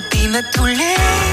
T'effiloches, tu t'abîmes à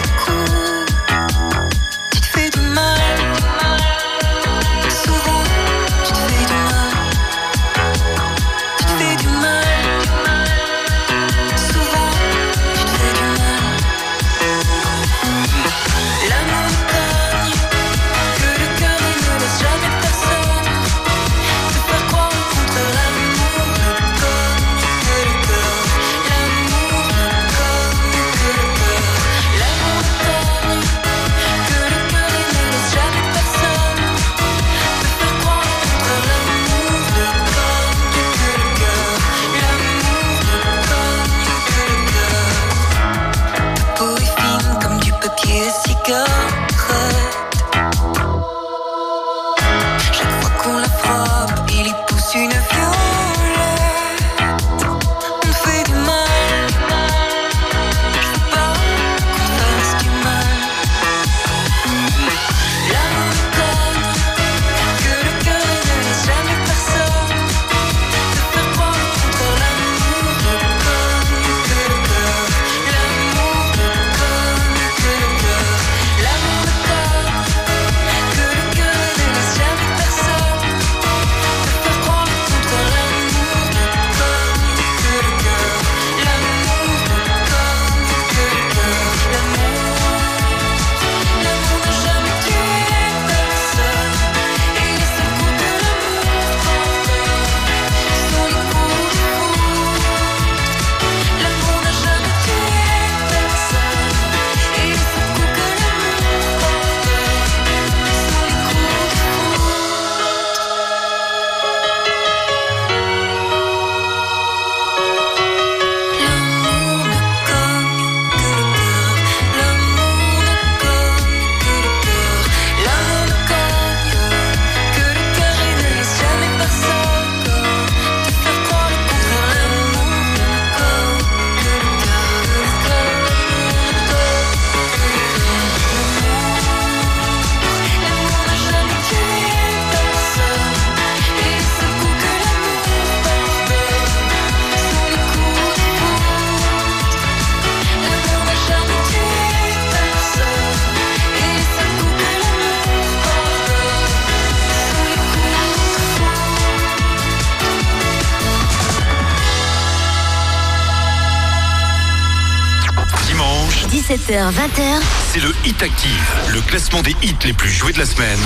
17h, 20h. c'est le Hit Active, le classement des hits les plus joués de la semaine.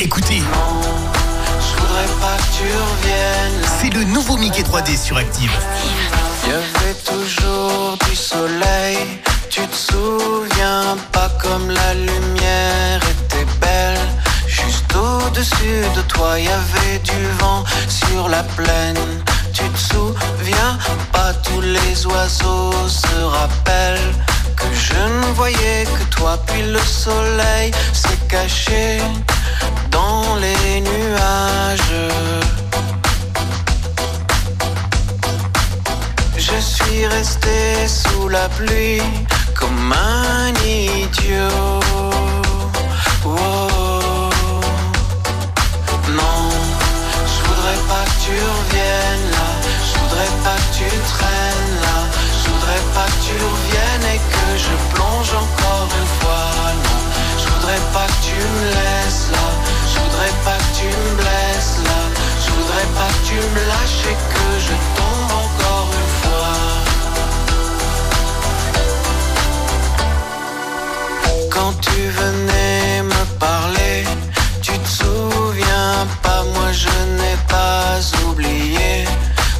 Écoutez, Je voudrais pas que tu reviennes. c'est le nouveau Mickey 3D sur Active. Il y avait toujours du soleil. Tu te souviens pas comme la lumière était belle. Juste au-dessus de toi, il y avait du vent sur la plaine. Tu te souviens pas, tous les oiseaux se rappellent que je ne voyais que toi, puis le soleil s'est caché dans les nuages. Je suis resté sous la pluie comme un idiot. Oh. Non, je voudrais pas que tu reviennes là. Je voudrais pas que tu traînes là. Je voudrais pas que tu que je plonge encore une fois. Non, je voudrais pas que tu me laisses là. Je voudrais pas que tu me blesses là. Je voudrais pas que tu me lâches et que je tombe encore une fois. Quand tu venais me parler, tu te souviens pas, moi je n'ai pas oublié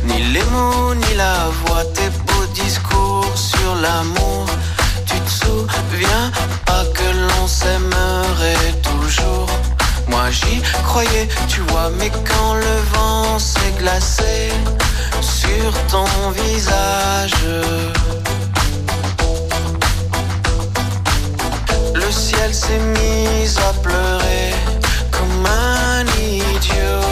ni les mots ni la voix, tes beaux discours sur l'amour pas que l'on s'aimerait toujours. Moi j'y croyais, tu vois, mais quand le vent s'est glacé sur ton visage. Le ciel s'est mis à pleurer comme un idiot.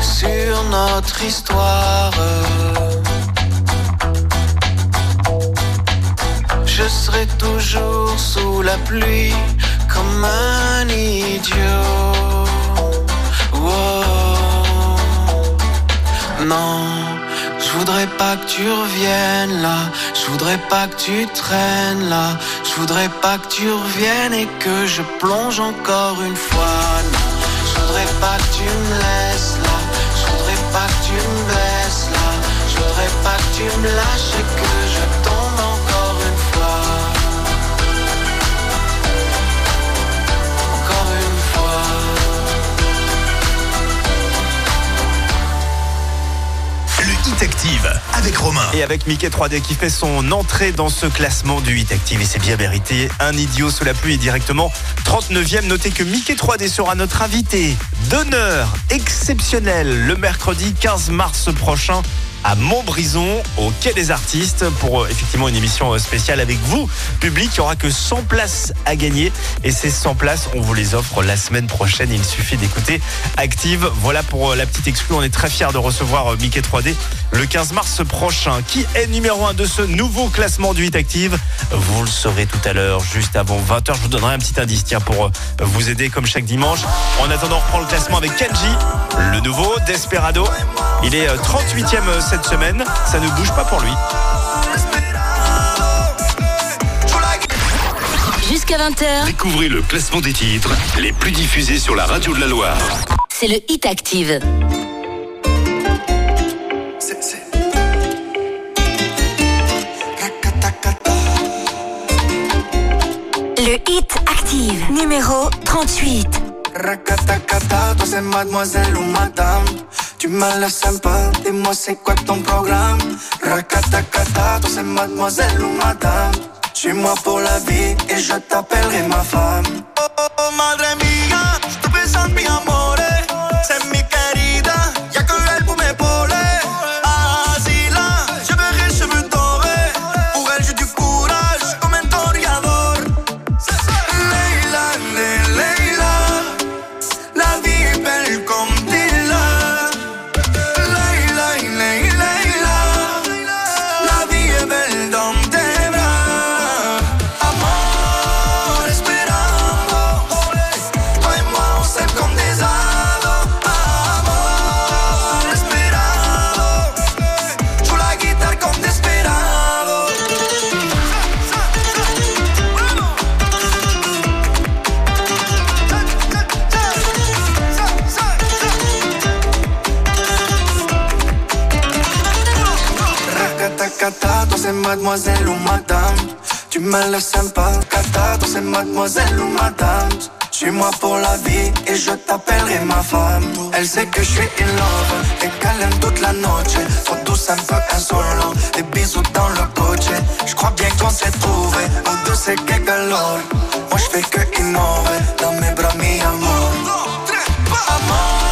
Sur notre histoire, je serai toujours sous la pluie comme un idiot. Non, je voudrais pas que tu reviennes là. Je voudrais pas que tu traînes là. Je voudrais pas que tu reviennes et que je plonge encore une fois. Je voudrais pas que tu me laisses là. Je voudrais pas que tu me blesses là. Je voudrais pas que tu me lâches Active avec Romain. Et avec Mickey 3D qui fait son entrée dans ce classement du Hit Active et c'est bien mérité. Un idiot sous la pluie est directement 39e. Notez que Mickey 3D sera notre invité d'honneur exceptionnel le mercredi 15 mars prochain à Montbrison, au Quai des Artistes, pour euh, effectivement une émission euh, spéciale avec vous, public. Il n'y aura que 100 places à gagner. Et ces 100 places, on vous les offre la semaine prochaine. Il suffit d'écouter Active. Voilà pour euh, la petite exclue. On est très fiers de recevoir Mickey 3D le 15 mars prochain. Qui est numéro 1 de ce nouveau classement du Hit Active? Vous le saurez tout à l'heure, juste avant 20h. Je vous donnerai un petit indice, tiens, pour vous aider comme chaque dimanche. En attendant, on reprend le classement avec Kenji, le nouveau Desperado. Il est euh, 38e cette semaine. Ça ne bouge pas pour lui. Jusqu'à 20h, Découvrez le classement des titres les plus diffusés sur la radio de la Loire. c'est le Hit Active. Le Hit Active, numéro 38. Racatacata, toi c'est mademoiselle ou madame. Tu laisses un peu, dis-moi c'est quoi ton programme? Racatacata, toi c'est mademoiselle ou madame. Suis-moi pour la vie et je t'appellerai ma femme. Oh oh oh madre mía, mademoiselle ou madame. Tu me laisses peu Cata, c'est mademoiselle ou madame. Suis-moi pour la vie et je t'appellerai ma femme. Elle sait que je suis in love et qu'elle aime toute la noche. Trop douce, un peu insolent Des bisous dans le coche. Je crois bien qu'on s'est trouvé Nous deux c'est que galore Moi je fais que innover Dans mes bras mi amor. Amor,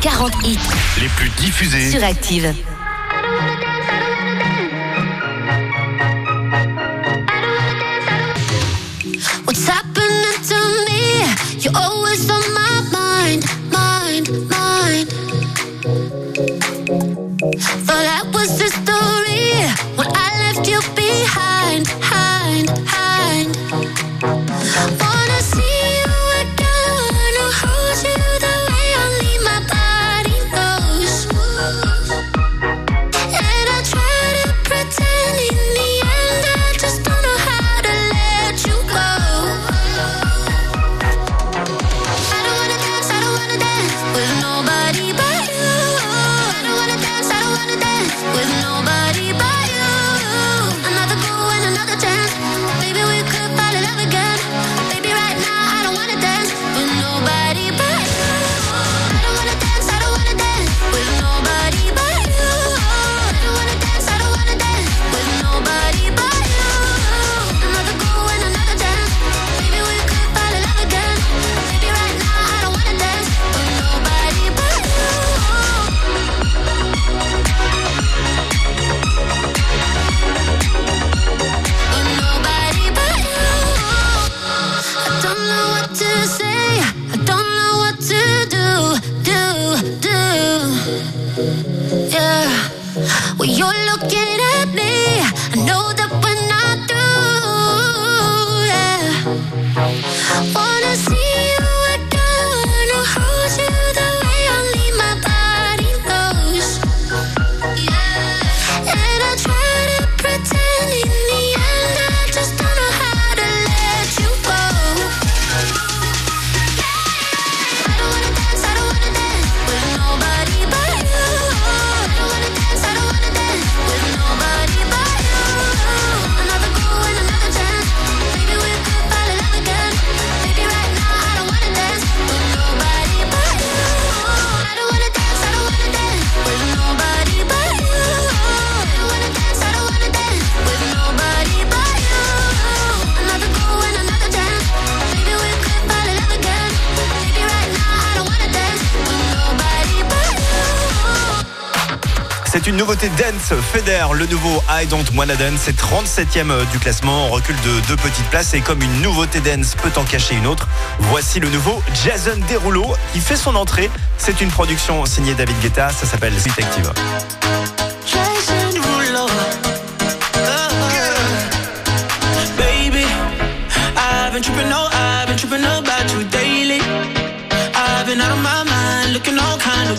40 hits. Les plus diffusés. Sur Active. C'était Dance Feder, le nouveau I Don't Wanna Dance. C'est 37e euh, du classement. On recule de deux petites places. Et comme une nouveauté dance peut en cacher une autre, voici le nouveau Jason Derulo qui fait son entrée. C'est une production signée David Guetta. Ça s'appelle Detective.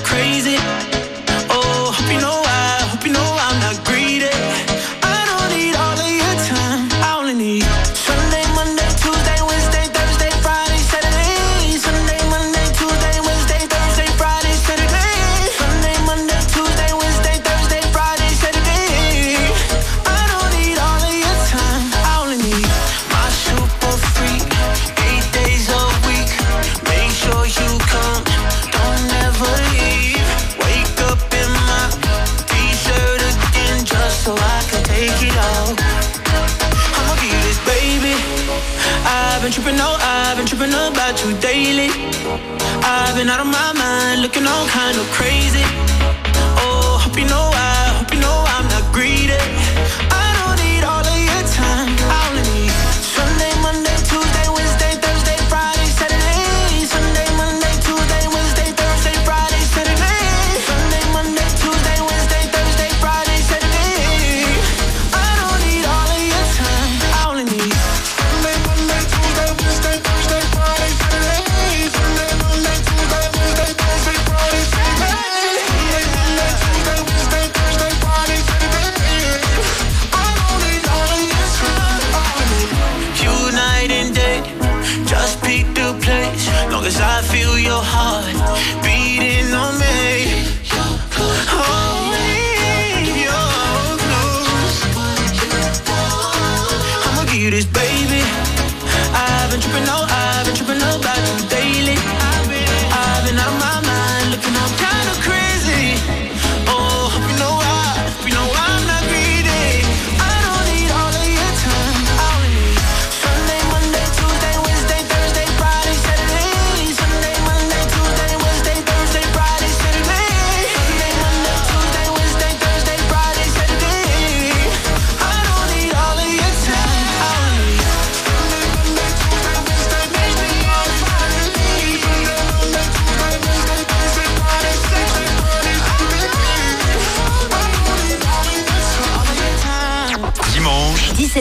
Crazy. kind of crazy.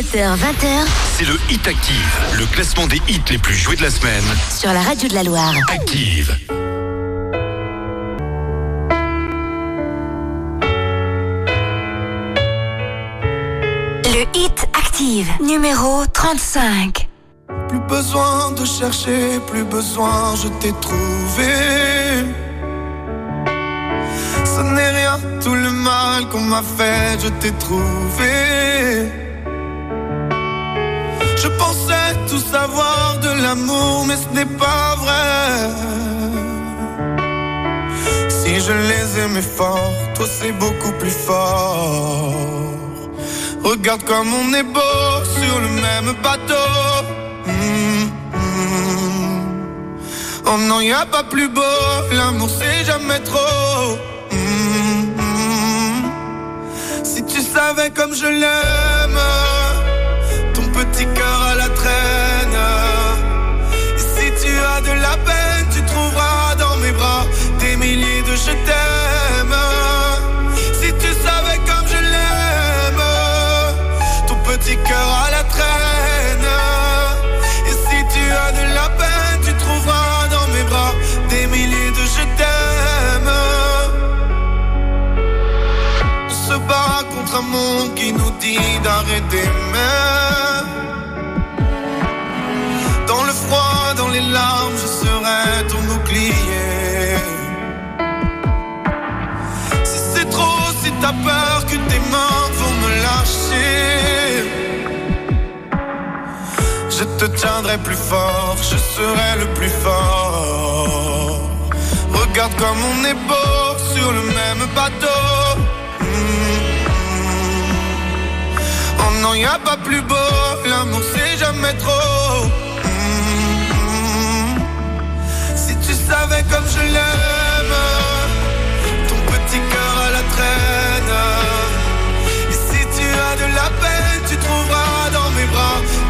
17h, 20h C'est le Hit Active, le classement des hits les plus joués de la semaine. sur la radio de la Loire. Active. Le Hit Active, numéro 35. Plus besoin de chercher, plus besoin, je t'ai trouvé. Ce n'est rien, tout le mal qu'on m'a fait, je t'ai trouvé. Je pensais tout savoir de l'amour, mais ce n'est pas vrai. Si je les aimais fort, toi c'est beaucoup plus fort. Regarde comme on est beau sur le même bateau. Mm, mm. Oh non, y a pas plus beau, l'amour c'est jamais trop. Mm. Si tu savais comme je l'aime, petit cœur à la traîne. Et si tu as de la peine, tu trouveras dans mes bras des milliers de je t'aime. Si tu savais comme je l'aime, ton petit cœur à la traîne. Et si tu as de la peine, tu trouveras dans mes bras des milliers de je t'aime. On se bat contre un monde qui nous dit d'arrêter même. Peur que tes mains vont me lâcher. Je te tiendrai plus fort, je serai le plus fort. Regarde comme on est beau sur le même bateau. Mm. Oh non, y a pas plus beau, l'amour c'est jamais trop. Mm. Si tu savais comme je l'aime, ton petit cœur à la traîne. La tu trouveras dans mes bras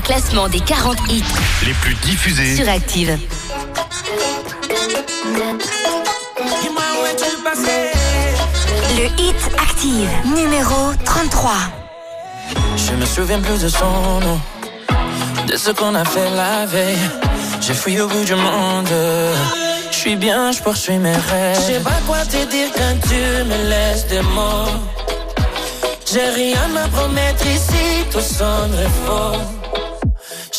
Le classement des 40 hits les plus diffusés. sur Active. Le Hit Active, numéro 33. Je me souviens plus de son nom, de ce qu'on a fait la veille. J'ai fui au bout du monde. Je suis bien, je poursuis mes rêves. Je sais pas quoi te dire quand tu me laisses des mots. J'ai rien à promettre ici, tout sonnerait faux.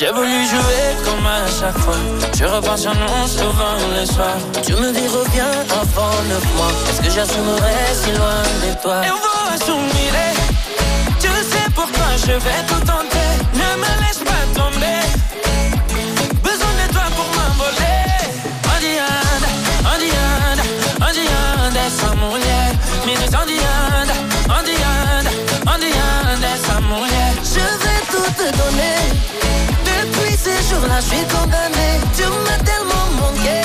J'ai voulu jouer comme à chaque fois. Je repense à nous souvent le soir. Tu me dis reviens avant neuf mois. Est-ce que j'assumerai si loin de toi? Et on va assumer. Tu sais pourquoi je vais tout tenter. Ne me laisse pas tomber. Besoin de toi pour m'envoler. Essa mulher me diz Andianda, Andianda, Andianda, essa mulher. Je vais tout te donner. Jours-là, je suis condamné. Tu m'as tellement manqué.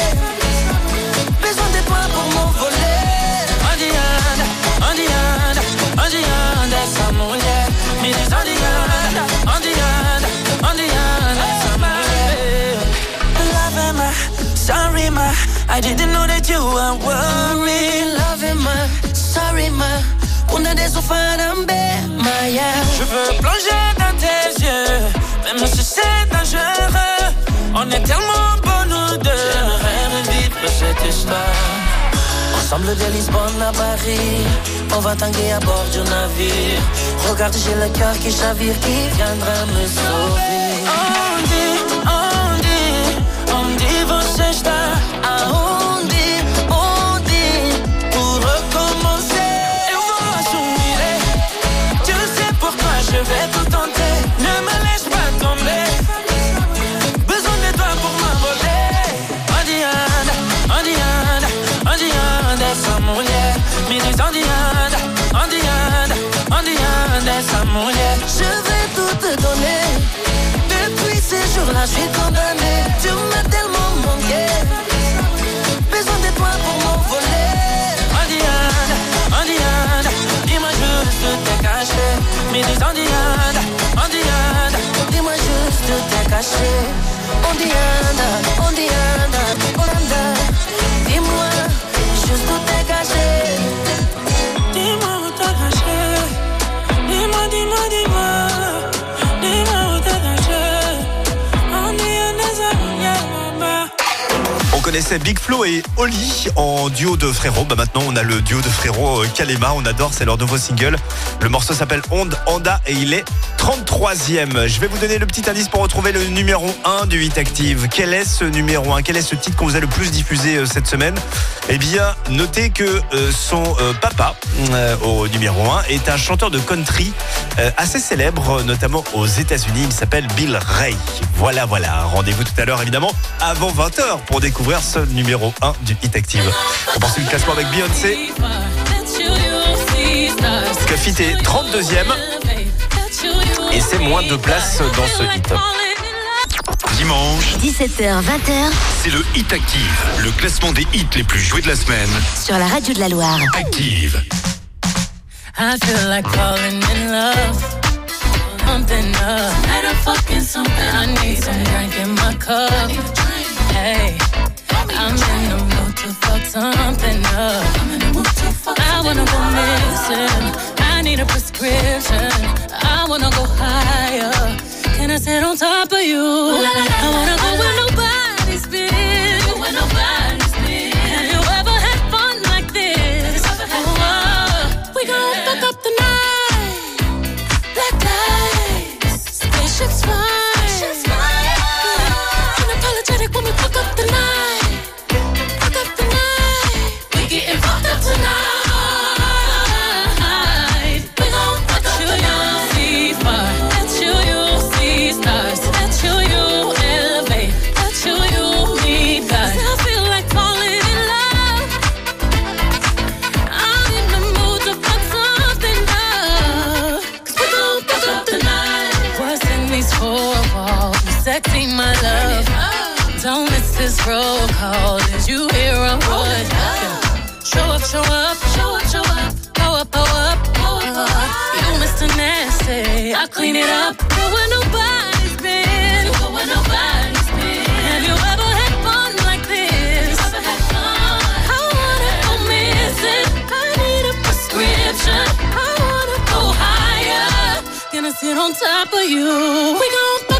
Besoin de toi pour m'envoler. Andianda, Andianda, Andianda, essa mulher me diz Andianda, Andianda, Andianda, essa mulher. Loving my, sorry my, I didn't know that you were worried. Loving my, sorry my, una de esos Maya. Je veux plonger dans tes yeux, même si c'est dangereux. On est tellement bons nous deux. J'aimerais revivre cette histoire. Ensemble de Lisbonne à Paris, on va tanguer à bord du navire. Regarde, j'ai le cœur qui chavire, qui viendra me sauver. Depuis ces jours-là, je suis condamné. Tu m'as tellement manqué. Besoin de toi pour m'envoler. Andianda, Andianda, dis-moi juste t'es caché. Me diz Andianda, Andianda, dis-moi juste t'es caché. Andianda, Andianda, Andianda, dis-moi juste t'es connaissait Big Flo et Oli en duo de frérots. Bah maintenant, on a le duo de frérots euh, Kalema. On adore, c'est leur nouveau single. Le morceau s'appelle Onde Anda et il est 33e. Je vais vous donner le petit indice pour retrouver le numéro 1 du Hit Active. Quel est ce numéro 1 Quel est ce titre qu'on vous a le plus diffusé euh, cette semaine? Eh bien, notez que euh, son euh, papa, au numéro 1, est un chanteur de country assez célèbre, notamment aux États-Unis. Il s'appelle Bill Ray. Voilà, voilà. Rendez-vous tout à l'heure, évidemment, avant 20h pour découvrir ce numéro 1 du Hit Active. On poursuit le classement avec Beyoncé. Cuffit est 32e et c'est moins de place dans ce hit. Dimanche, 17h, 20h c'est le Hit Active, le classement des hits les plus joués de la semaine. sur la radio de la Loire. Active. I feel like falling in love. Something up. Better fucking something. I need some drink in my cup. Hey, I'm in the mood to fuck something up. I wanna go missing. I need a prescription. I wanna go higher. Can I sit on top of you? I wanna go where nobody's been. Where nobody's been. Have you ever had fun like this? Oh, uh, we gon' fuck up the night. Black lights, spaceships fly. Roll call. Did you hear a what? Show up, show up, show up, show up. Go up, go up, go up. You Mr. Nasty. I clean it up. Go where nobody's been. Go where nobody's been. Have you ever had fun like this? Ever had fun? I wanna go missing. I need a prescription. I wanna go higher. Gonna sit on top of you. We gon'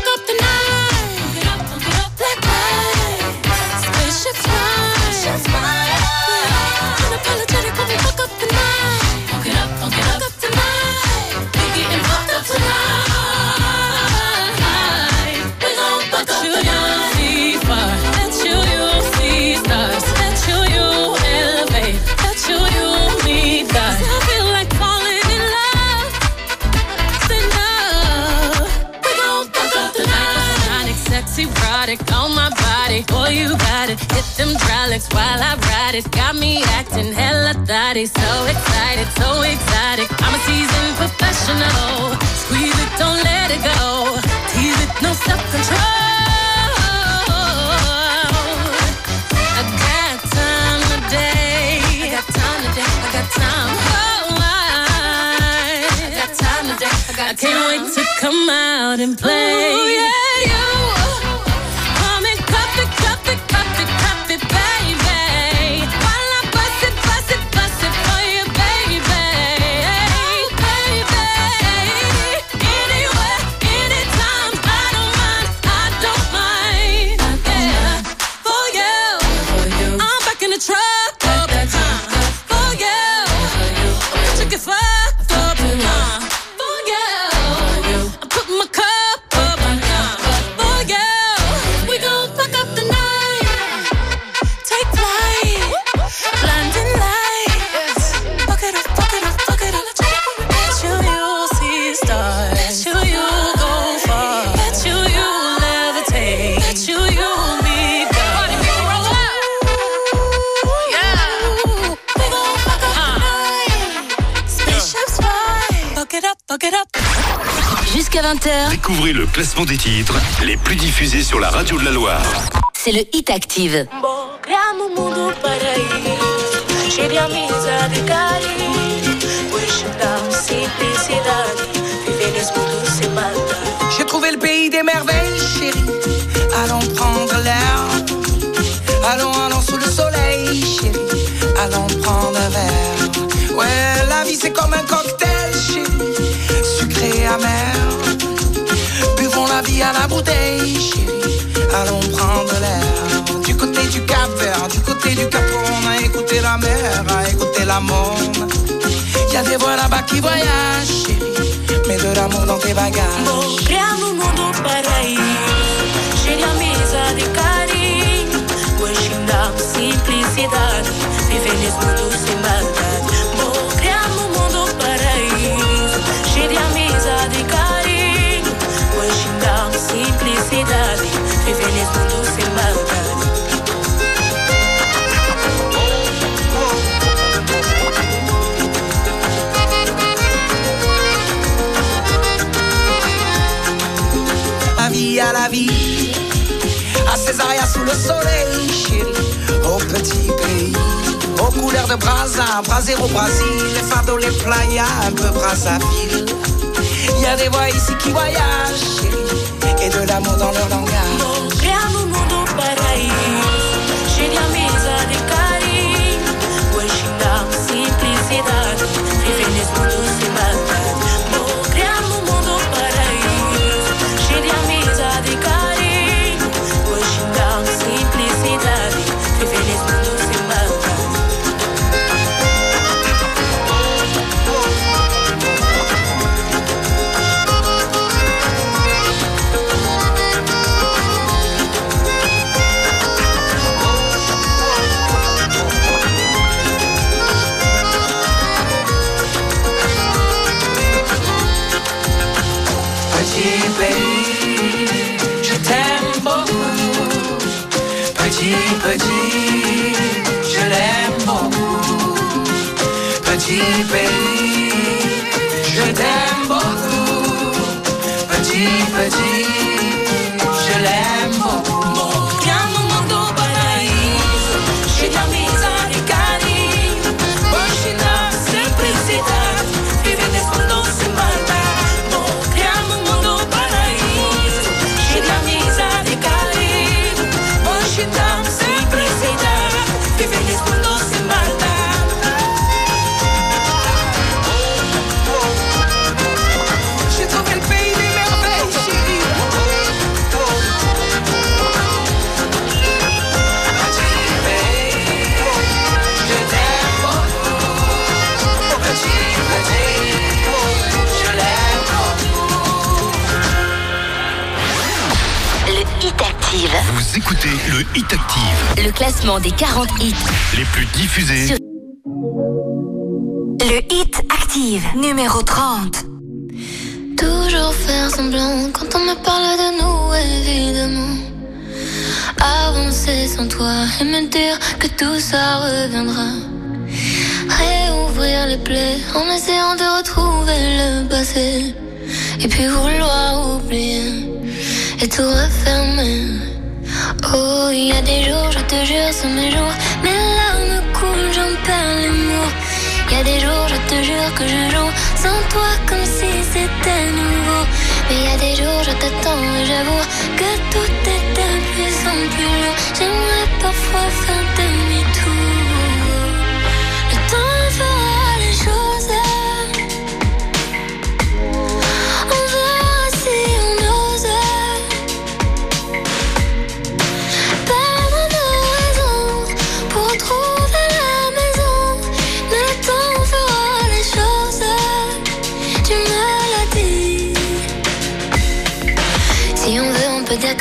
Boy, you got it. Hit them hydraulics while I ride it. Got me acting hella thotty. So excited, so exotic. I'm a seasoned professional. Squeeze it, don't let it go. Tease it, no self control. I got time today. I got time today. I got time. Oh, I, I got time today. I, got I can't wait to come out and play. Découvrez le classement des titres les plus diffusés sur la radio de la Loire. c'est le Hit Active. J'ai trouvé le pays des merveilles, chérie. Allons prendre l'air. Allons, allons sous le soleil, chérie. Allons prendre un verre. Ouais, la vie c'est comme un cocktail, chérie. Sucré amer. Vie à la bouteille, chérie. Allons prendre l'air. Du côté du Cap Vert, du côté du Cap on a écouté la mer, a écouté la monde. Y a des voix là-bas qui voyagent, chérie. Mets de l'amour dans tes bagages. Criamos um mundo paraíso, cheio de amizade e carinho. Hoje dá simplicidade, viver nesse mundo sem maldade. À Césaria sous le soleil, chérie, au petit pays, aux couleurs de Brasa, Brasero au Brésil, les fardeaux, les playas, un peu Brazzaville. Il y a des voix ici qui voyagent, chérie, et de l'amour dans leur langage. Um mundo paraíso, cheio de amizade e carinho. Hoje simplicidade, viver nesse mundo Petit classement des 40 hits les plus diffusés. Sur- Le Hit Active, numéro 30. Toujours faire semblant quand on me parle de nous, évidemment. Avancer sans toi et me dire que tout ça reviendra. Réouvrir les plaies en essayant de retrouver le passé. Et puis vouloir oublier et tout refermer. Oh, il y a des jours, je te jure, sont mes jours. Mes larmes coulent, j'en perds l'humour. Il y a des jours, je te jure que je joue sans toi comme si c'était nouveau. Mais il y a des jours, je t'attends et j'avoue que tout est de plus en plus lourd. J'aimerais parfois faire demi-tour.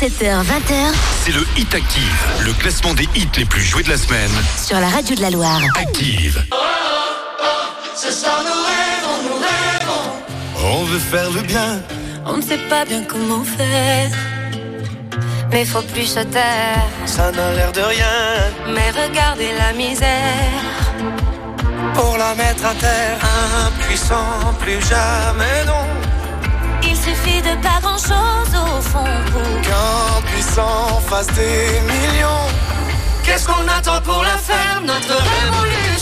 17h-20h, c'est le Hit Active, le classement des hits les plus joués de la semaine. Sur la radio de la Loire. Active. Oh, oh, oh nous rêvons, nous rêvons. On veut faire le bien. On ne sait pas bien comment faire. Mais faut plus se taire. Ça n'a l'air de rien. Mais regardez la misère. Pour la mettre à terre, impuissant, plus jamais non de pas grand chose au fond pour Qu'un puissant fasse des millions. Qu'est-ce qu'on attend pour la faire, notre révolution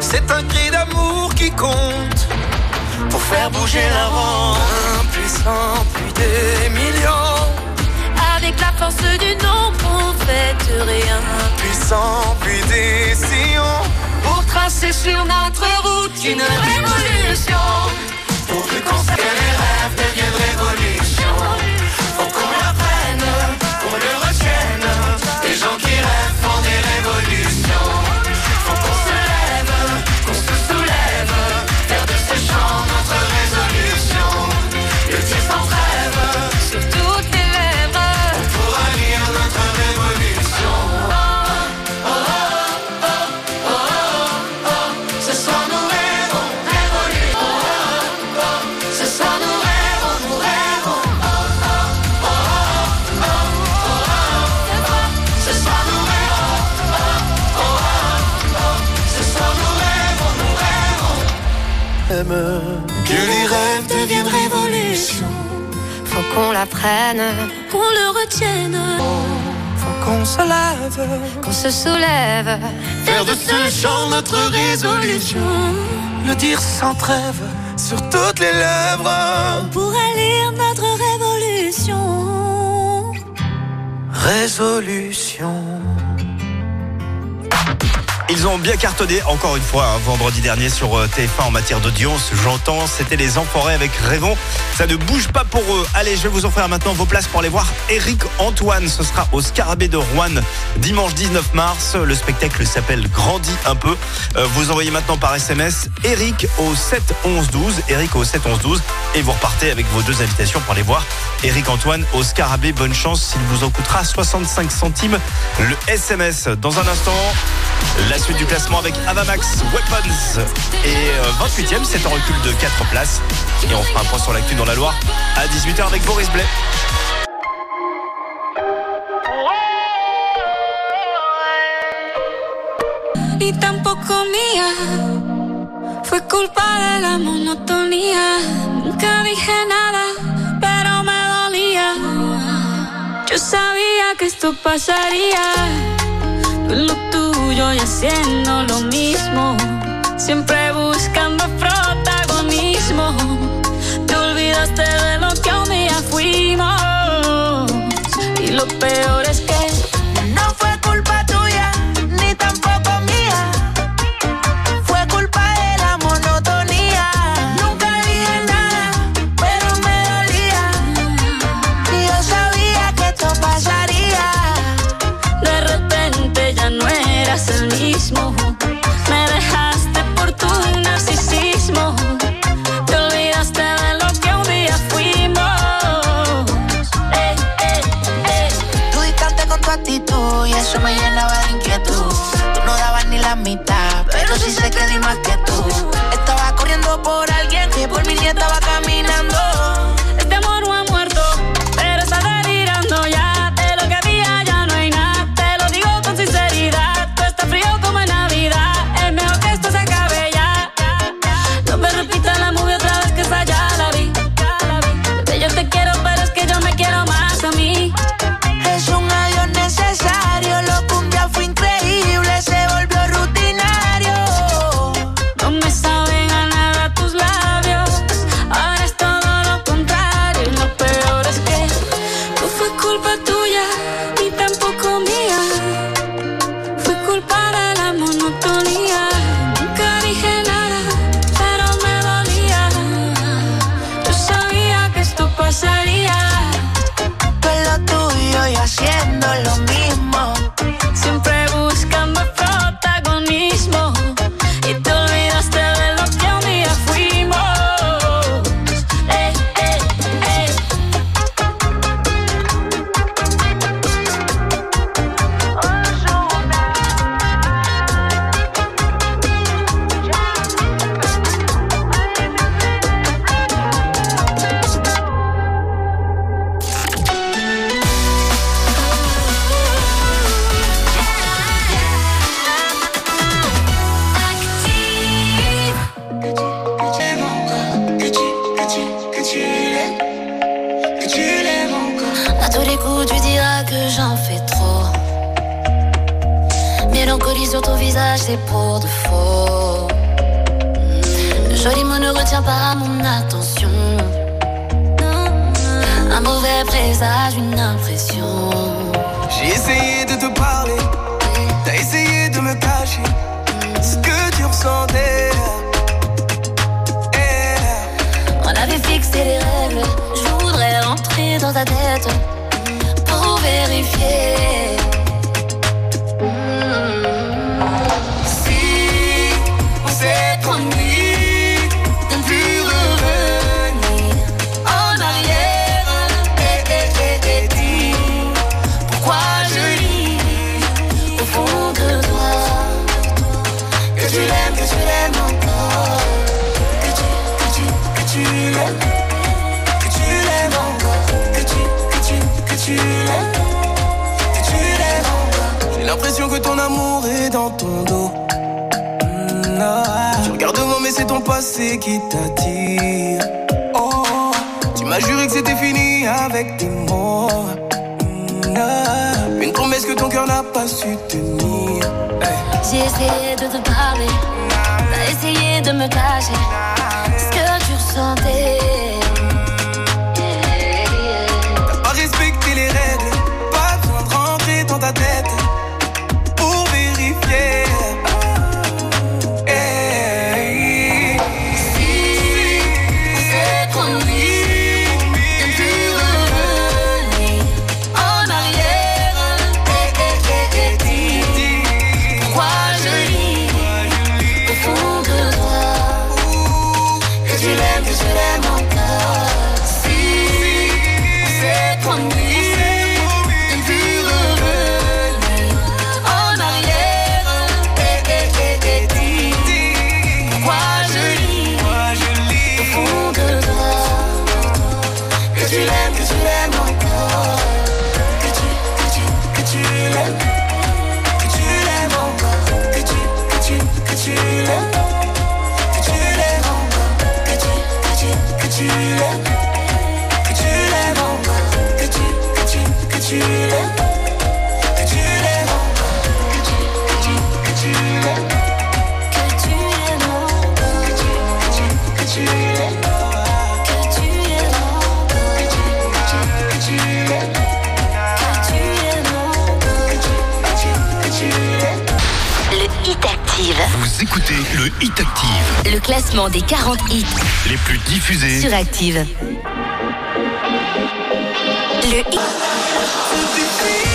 c'est un cri d'amour qui compte pour faire bouger la ronde. Impuissant, plus des millions. Avec la force du nombre, on fait rien. Puissant, puis des sillons. Pour tracer sur notre route une révolution. Pour que qu'on les rêves deviennent Faut qu'on la prenne, qu'on le retienne, Faut qu'on se lève. qu'on se soulève. Faire de ce chant notre résolution. Le dire sans trêve. Sur toutes les lèvres. Pour élire notre révolution. Résolution. Ils ont bien cartonné encore une fois hein, vendredi dernier sur euh, TF1 en matière d'audience. J'entends, c'était les Enfoirés avec Rêvons. Ça ne bouge pas pour eux. Allez, je vais vous offrir maintenant vos places pour aller voir Eric Antoine. Ce sera au Scarabée de Rouen dimanche 19 mars. Le spectacle s'appelle Grandis un peu. Euh, vous envoyez maintenant par SMS Eric au 7 11 12. Eric au 7 11 12 et vous repartez avec vos deux invitations pour aller voir Eric Antoine au Scarabée. Bonne chance, il vous en coûtera 65 centimes le SMS. Dans un instant, la suite du classement avec Avamax Weapons. Et euh, 28e, c'est en recul de 4 places. Et on fera un point sur l'actu dans la Loire à 18h avec Boris Blais. que tuyo y haciendo lo mismo. Siempre buscando protagonismo. Te olvidaste de lo que un día fuimos. Y lo peor es que eso me llenaba de inquietud. Tú no dabas ni la mitad, pero sí sé que di más que tú. Estaba corriendo por alguien que por mí ni estaba caminando. des 40 hits les plus diffusés sur Active. Le hit.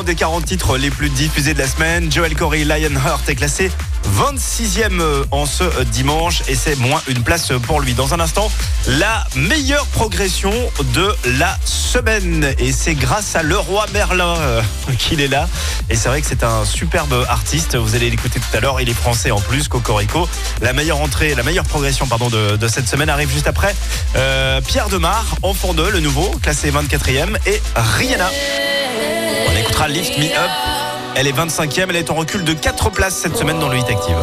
Des 40 titres les plus diffusés de la semaine. Joel Corey Lionheart est classé 26e euh, en ce euh, dimanche et c'est moins une place pour lui. Dans un instant, la meilleure progression de la semaine et c'est grâce à Leroy Merlin euh, qu'il est là. Et c'est vrai que c'est un superbe artiste. Vous allez l'écouter tout à l'heure. Il est français en plus, Cocorico. La meilleure entrée, la meilleure progression pardon de, cette semaine arrive juste après. Pierre Demar, Enfant 2, le nouveau, classé 24e et Rihanna. On écoutera Lift Me Up. Elle est 25e, elle est en recul de 4 places cette semaine dans le Hit Active.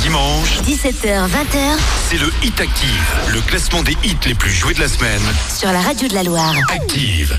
Dimanche, 17h, 20h c'est le Hit Active, le classement des hits les plus joués de la semaine. sur la radio de la Loire. Active.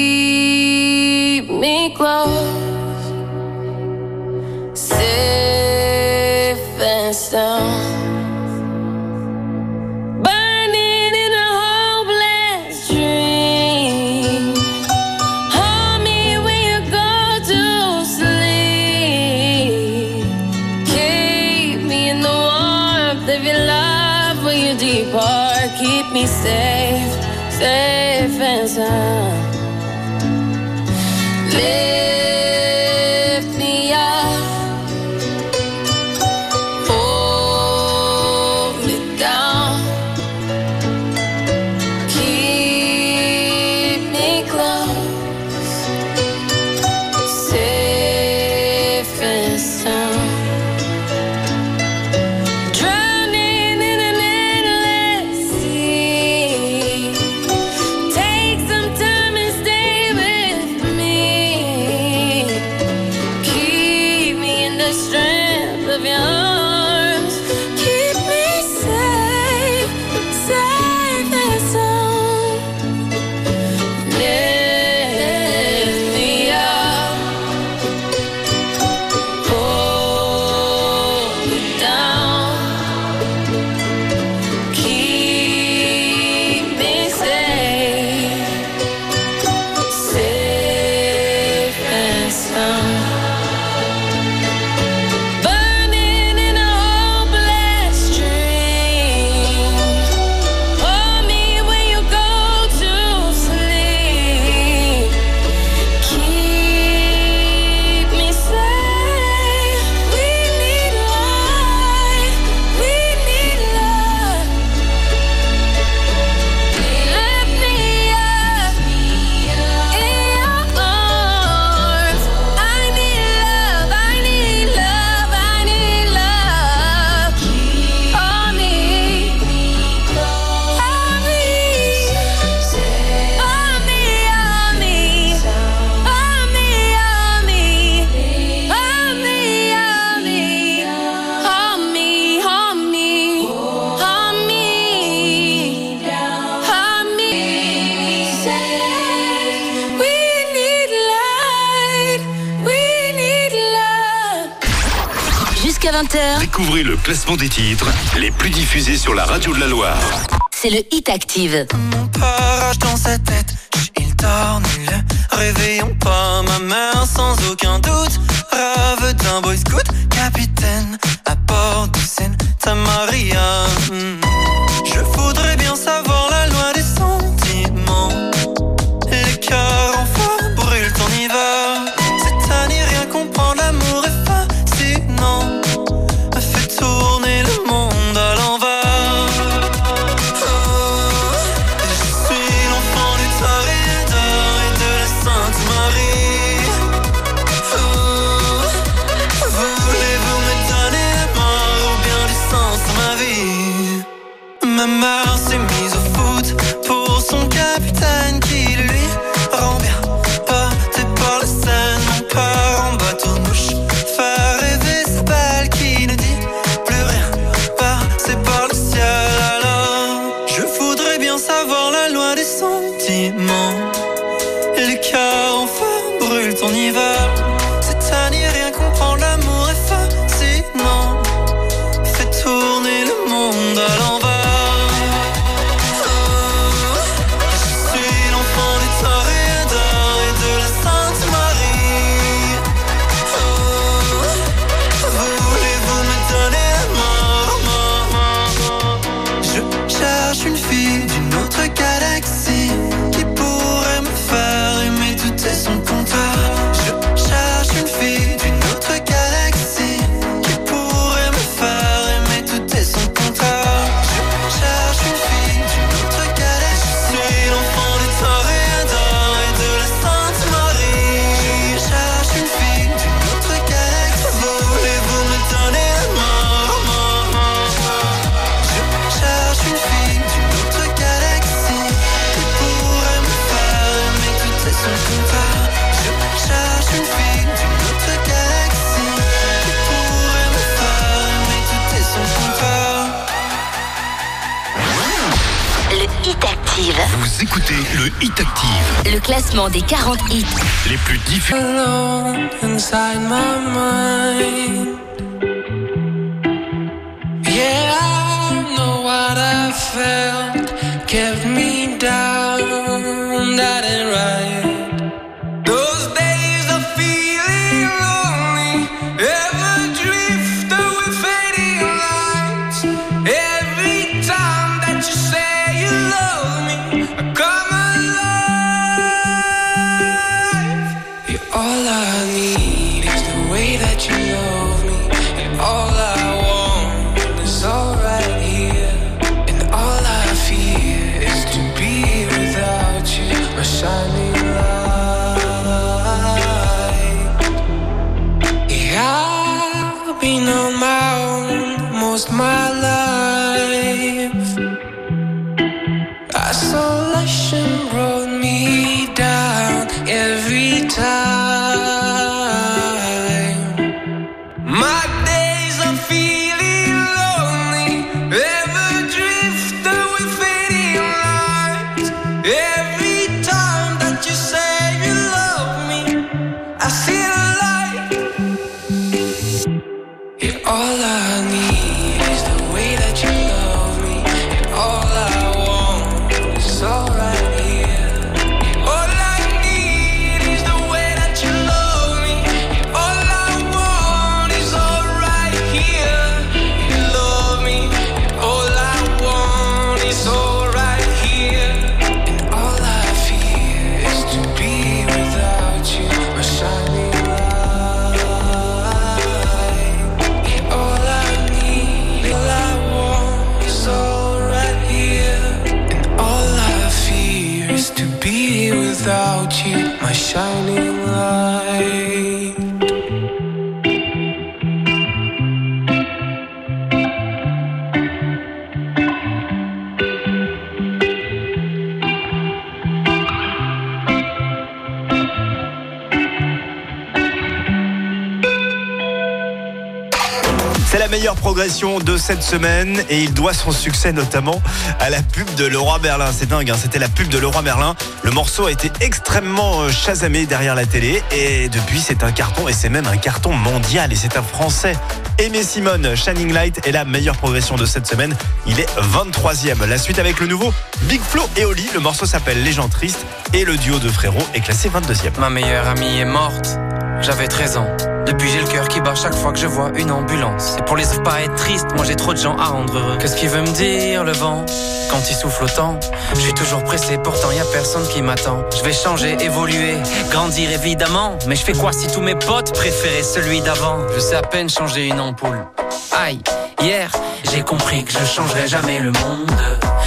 safe, safe classement des titres les plus diffusés sur la radio de la Loire. c'est le Hit Active. Mon parage dans sa tête, il dort nul. Réveillons pas ma mère sans aucun doute. Rave d'un boy scout, inside my mind. Progression de cette semaine et il doit son succès notamment à la pub de Leroy Merlin. C'est dingue, hein, c'était la pub de Leroy Merlin. Le morceau a été extrêmement euh, chasamé derrière la télé et depuis c'est un carton et c'est même un carton mondial et c'est un français. Aimé Simone, Shining Light est la meilleure progression de cette semaine. Il est 23e. La suite avec le nouveau Big Flo et Oli. Le morceau s'appelle Les gens tristes et le duo de frérots est classé 22e. Ma meilleure amie est morte, j'avais 13 ans. Depuis j'ai le cœur qui bat chaque fois que je vois une ambulance. Et pour les autres pas être triste, moi j'ai trop de gens à rendre heureux. Qu'est-ce qu'il veut me dire le vent? Quand il souffle autant Je suis toujours pressé, pourtant y a personne qui m'attend. Je vais changer, évoluer, grandir évidemment. Mais je fais quoi si tous mes potes préféraient celui d'avant? Je sais à peine changer une ampoule. Aïe, hier j'ai compris que je changerai jamais le monde.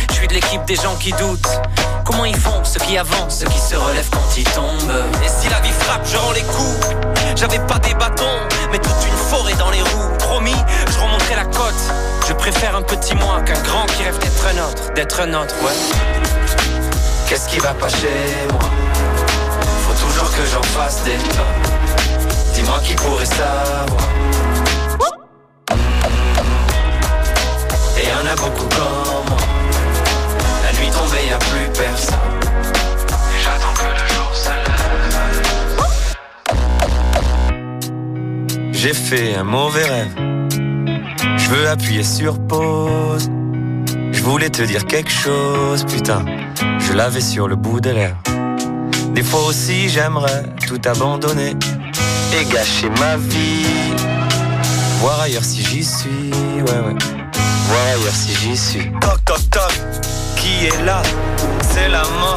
Je suis de l'équipe des gens qui doutent. Comment ils font ceux qui avancent, ceux qui se relèvent quand ils tombent Et si la vie frappe, je rends les coups J'avais pas des bâtons, mais toute une forêt dans les roues. Promis, je remonterai la côte. Je préfère un petit moi qu'un grand qui rêve d'être un autre D'être un autre, ouais. Qu'est-ce qui va pas chez moi? Faut toujours que j'en fasse des pas Dis-moi qui pourrait savoir. Et y en a beaucoup comme moi. La nuit tombée, y a plus personne j'ai fait un mauvais rêve. Je veux appuyer sur pause. Je voulais te dire quelque chose, putain. Je l'avais sur le bout des lèvres. Des fois aussi, j'aimerais tout abandonner et gâcher ma vie. Voir ailleurs si j'y suis, ouais, ouais. Voir ailleurs si j'y suis. Toc, toc, toc. Qui est là? C'est la mort.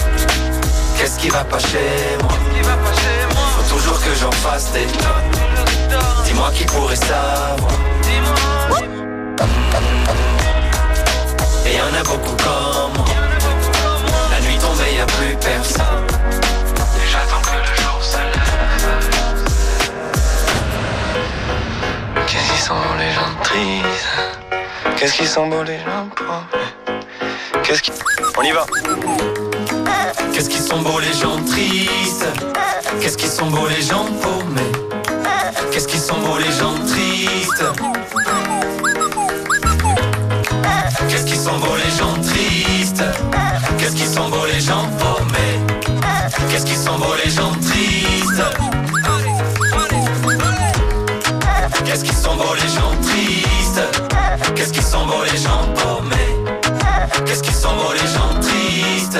Qu'est-ce qui va pas chez moi Faut toujours que j'en fasse des Dis-moi qui pourrait savoir. Et y en a beaucoup comme moi. La nuit tombée, y a plus personne. Et j'attends que le jour se lève. Qu'est-ce qu'ils sont les gens tristes? Qu'est-ce qu'ils sont beaux les gens pauvres Qu'est-ce qui... On y va Qu'est-ce qu'ils sont beaux les gens tristes? Qu'est-ce qu'ils sont beaux les gens paumés? Qu'est-ce qu'ils sont beaux les gens tristes? Qu'est-ce qu'ils sont beaux les gens tristes? Qu'est-ce qu'ils sont beaux les gens paumés? Qu'est-ce qu'ils sont beaux les gens tristes? Qu'est-ce qu'ils sont beaux les gens tristes? Qu'est-ce qu'ils sont beaux les gens paumés? Qu'est-ce qu'ils sont beaux les gens tristes?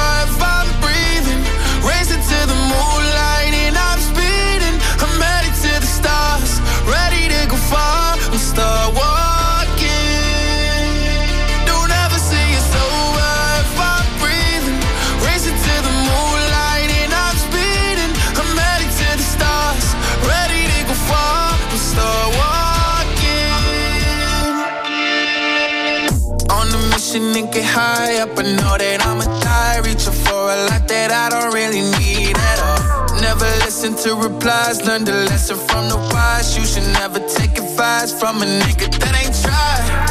to replies. Learn the lesson from the wise. You should never take advice from a nigga that ain't tried.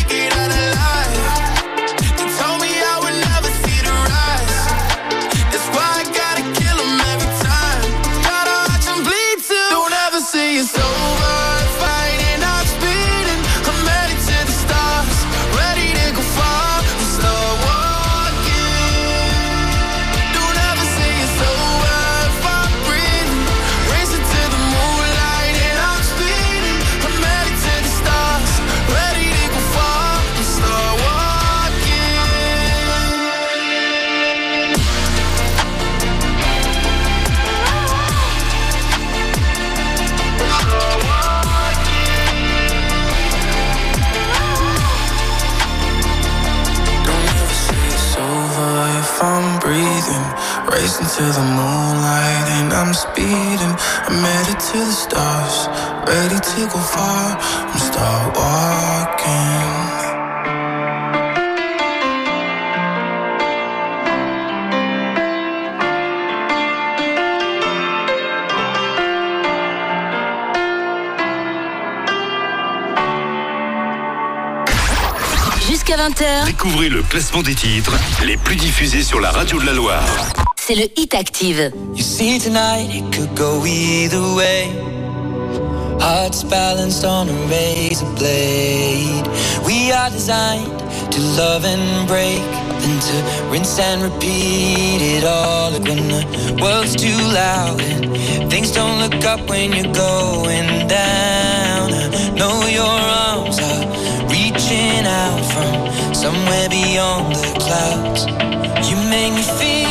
Racing to the moonlight and I'm speeding. I'm headed to the stars, ready to go far. I'm start walking. Jusqu'à 20h, Découvrez le classement des titres les plus diffusés sur la radio de la Loire. C'est le Hit Active. You see tonight it could go either way. Hearts balanced on a razor blade. We are designed to love and break, then to rinse and repeat it all. When the world's too loud and things don't look up when you're going down. I know your arms are reaching out from somewhere beyond the clouds. You make me feel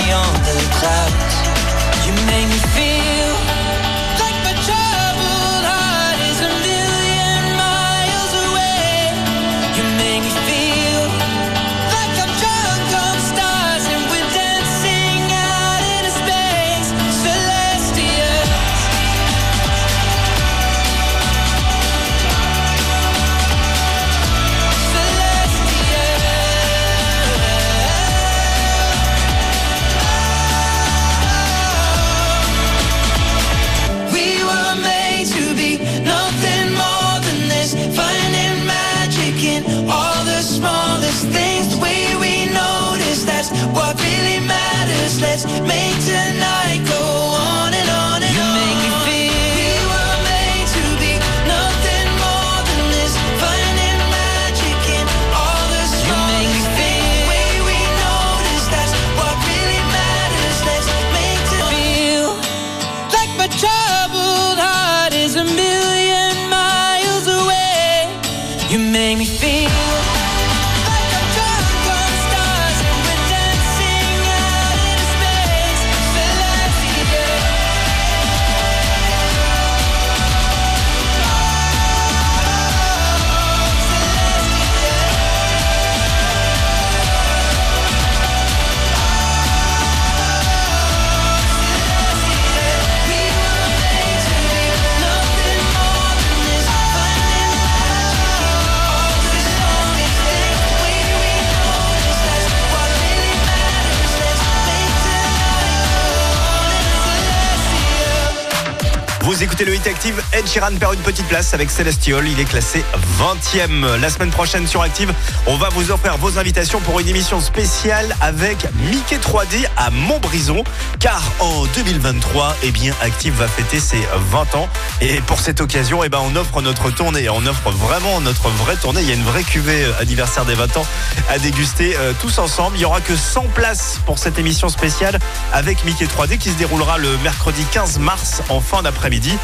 Vous écoutez le Hit Active, Ed Sheeran perd une petite place avec Celestial, il est classé 20e. La semaine prochaine sur Active, on va vous offrir vos invitations pour une émission spéciale avec Mickey 3D à Montbrison, car en 2023, eh bien Active va fêter ses 20 ans et pour cette occasion, eh ben on offre notre tournée, on offre vraiment notre vraie tournée, il y a une vraie cuvée euh, anniversaire des 20 ans à déguster euh, tous ensemble. Il y aura que 100 places pour cette émission spéciale avec Mickey 3D qui se déroulera le mercredi 15 mars en fin d'après-midi.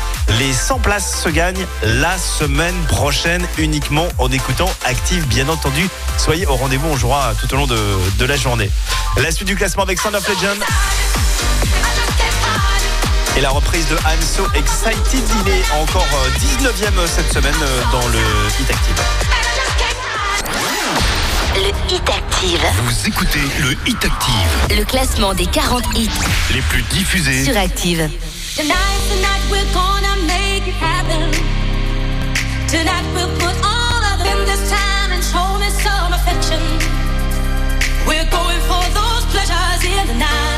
100 places se gagnent la semaine prochaine uniquement en écoutant Active, bien entendu. Soyez au rendez-vous, on jouera tout au long de, de la journée. La suite du classement avec Sound of Legend. Et la reprise de I'm So Excited, il est encore euh, 19e cette semaine euh, dans le Hit Active. Le Hit Active. Vous écoutez le Hit Active, Le classement des 40 hits les plus diffusés sur Active. We're gonna make it happen. Tonight we'll put all of them this time and show me some affection. We're going for those pleasures in the night.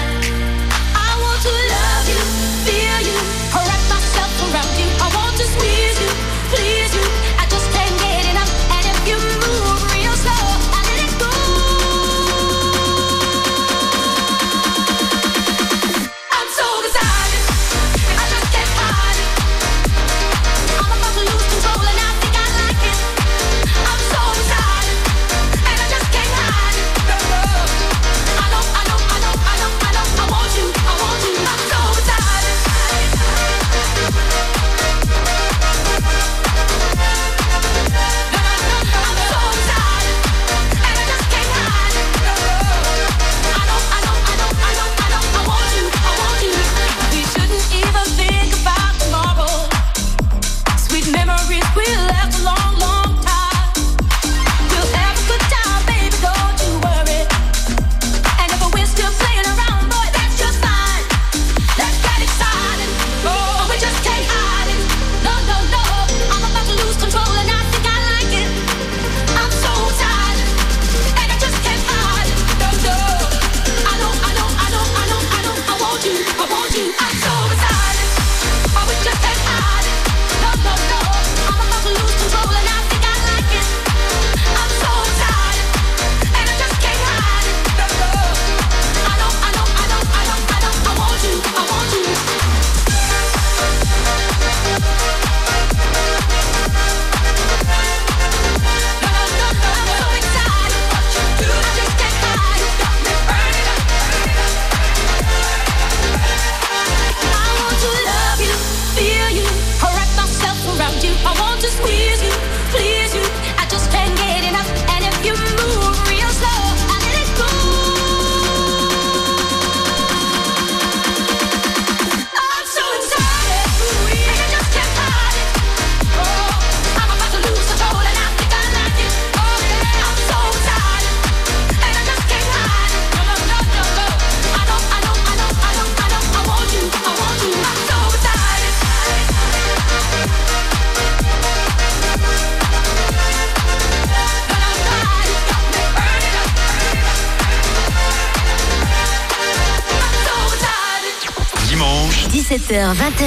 17h, 20h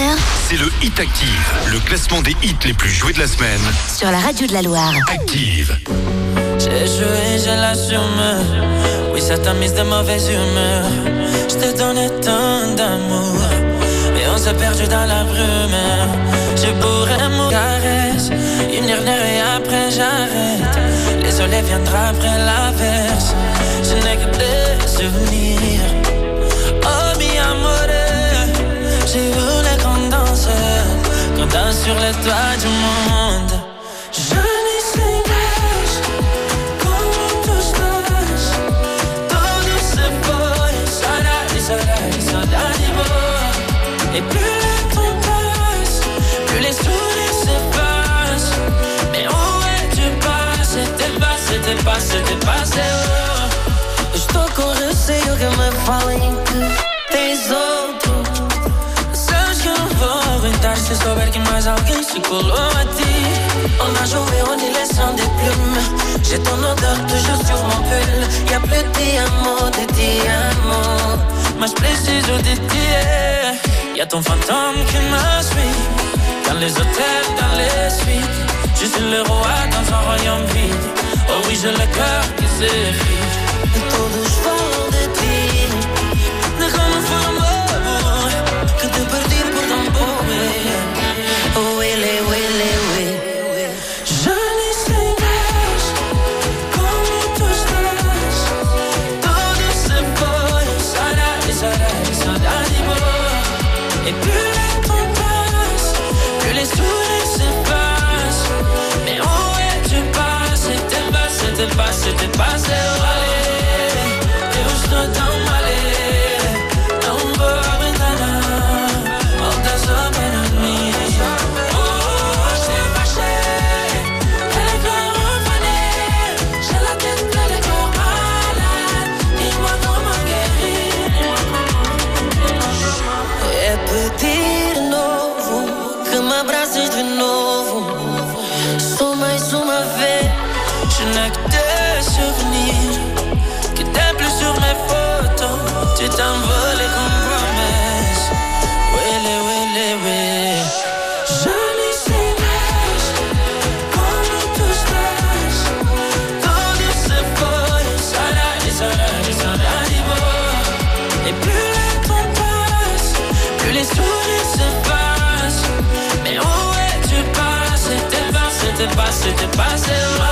c'est le Hit Active, le classement des hits les plus joués de la semaine. sur la radio de la Loire. Active. J'ai joué, je l'assume. Oui, ça t'a mise de mauvaise humeur. Je te donnais tant d'amour. Mais on s'est perdu dans la brume. Je pourrais caresse. Une dernière et après j'arrête. Les soleils viendra après l'averse. Je n'ai que des souvenirs. J'ai voulu qu'on danse. Qu'on danse sur les toits du monde. Je. Et plus le temps plus les sourires s'effacent. Mais où es-tu passé? C'était passé. Oh. Estou com receio que me falem se que mais alguém se colou a ti. On a joué, on est les des plumes. J'ai ton odeur toujours sur mon pull. Y'a plus de diamants, de diamants. Mas preciso de ti. Y'a ton fantôme qui me suit. Dans les hôtels, dans les suites. Je suis le roi dans un royaume vide. Oh oui, j'ai le cœur qui s'effrite. C'était pas, c'était pas, c'était pas Allez, eu estou tão c'était pas, c'était pas,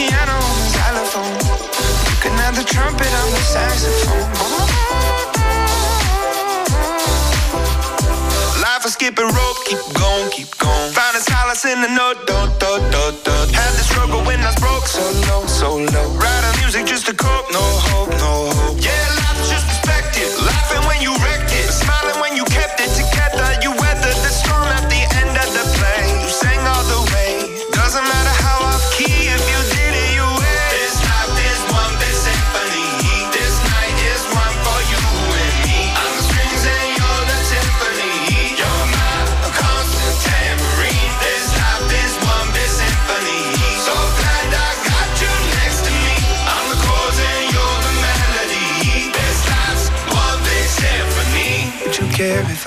piano on the xylophone. Looking at the trumpet on the saxophone. Life is skipping rope, keep going, keep going. Finding solace in the note, do, do,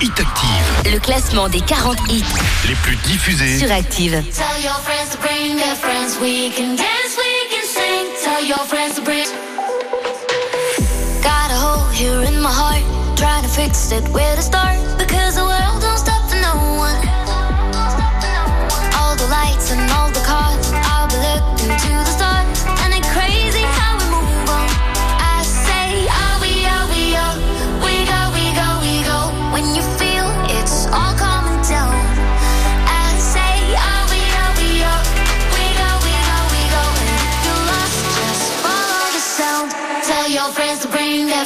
Hit Active, Le classement des 40 hits les plus diffusés sur Active. Tell your friends to bring their friends. We can dance, we can sing. Tell your friends to bring. Got a hole here in my heart. Trying to fix it where to start. Because the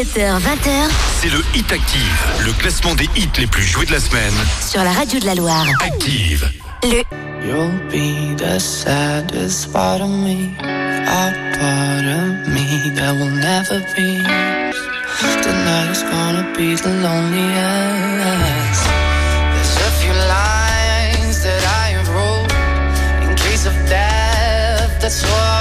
17h20h. C'est le Hit Active, le classement des hits les plus joués de la semaine. Sur la radio de la Loire. Active. Le. You'll be the saddest part of me, a part of me that will never be. Tonight is gonna be the loneliest. There's a few lines that I have in case of death. That's why.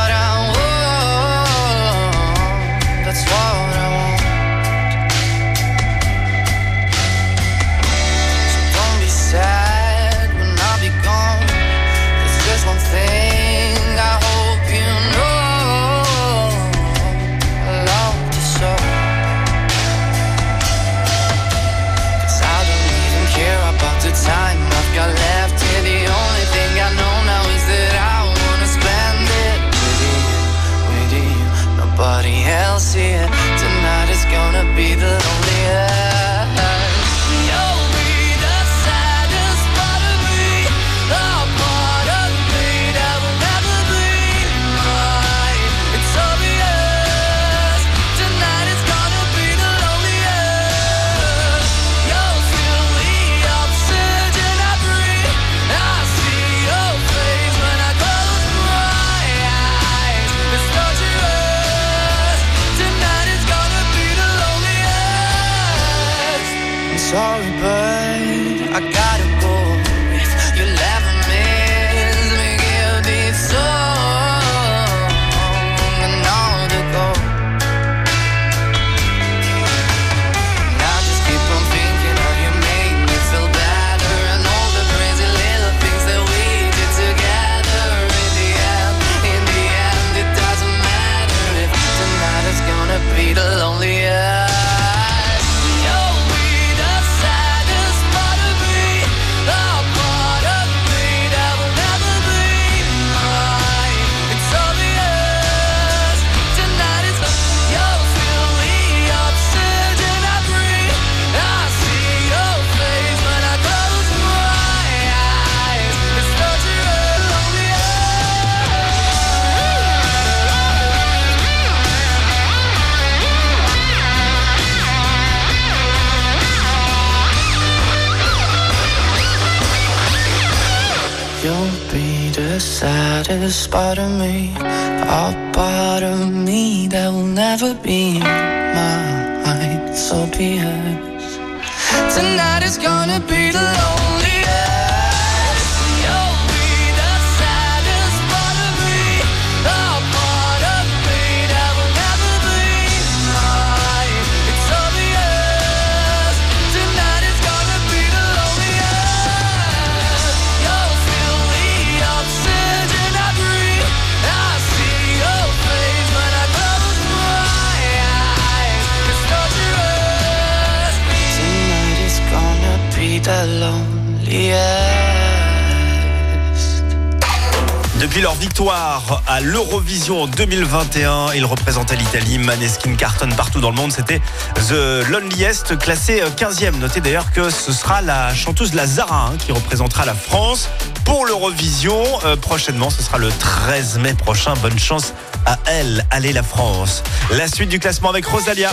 en 2021. Il représentait l'Italie. Maneskin cartonne partout dans le monde. C'était The Loneliest, classé euh, 15e. Notez d'ailleurs que ce sera la chanteuse Lazara hein, qui représentera la France pour l'Eurovision. Euh, prochainement, ce sera le 13 mai prochain. Bonne chance à elle. Allez la France. La suite du classement avec Rosalia.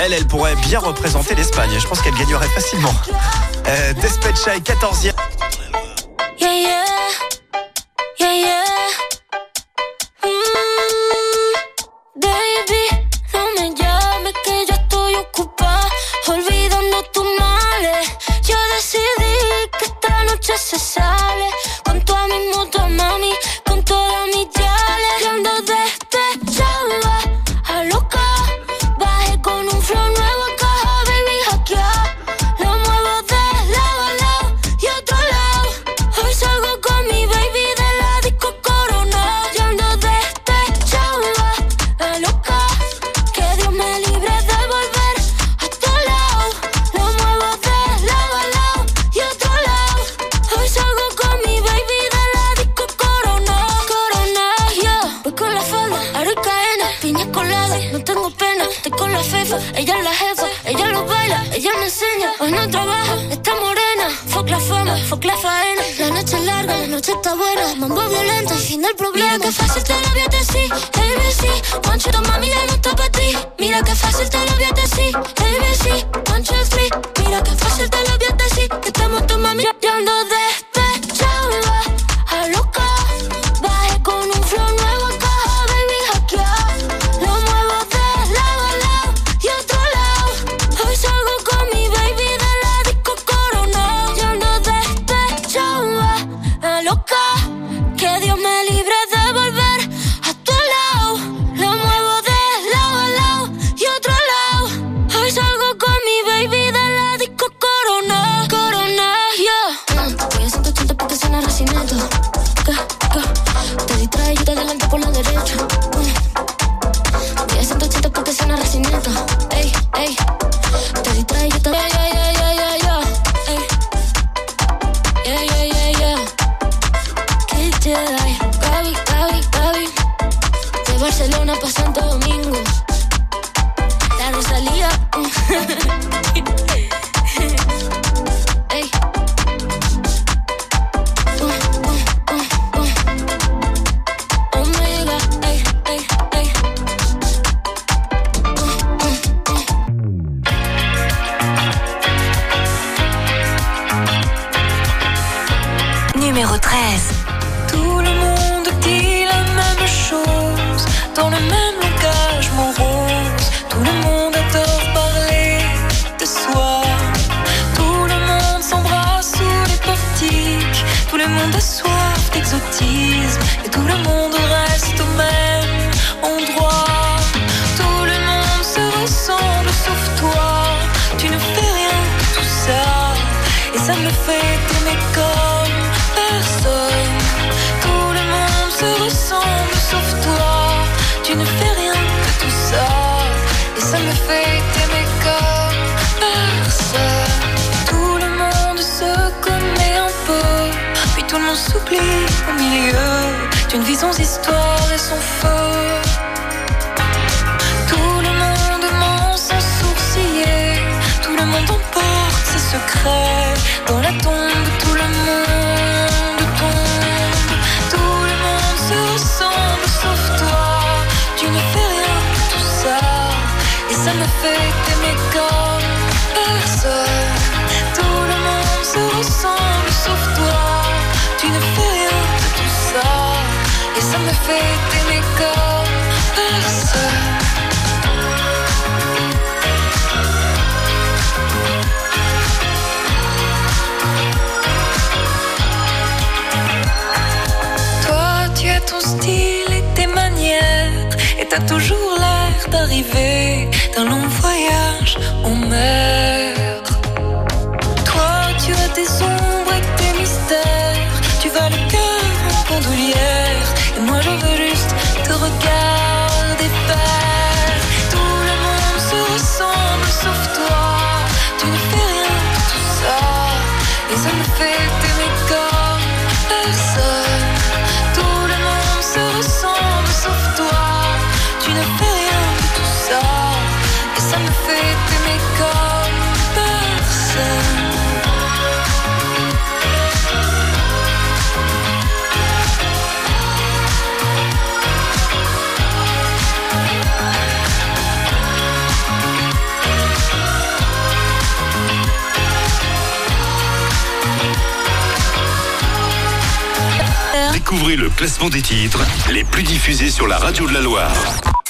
Elle, elle pourrait bien représenter l'Espagne. Je pense qu'elle gagnerait facilement. Euh, 14e. Yeah, yeah. Yeah,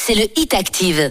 c'est le Hit Active.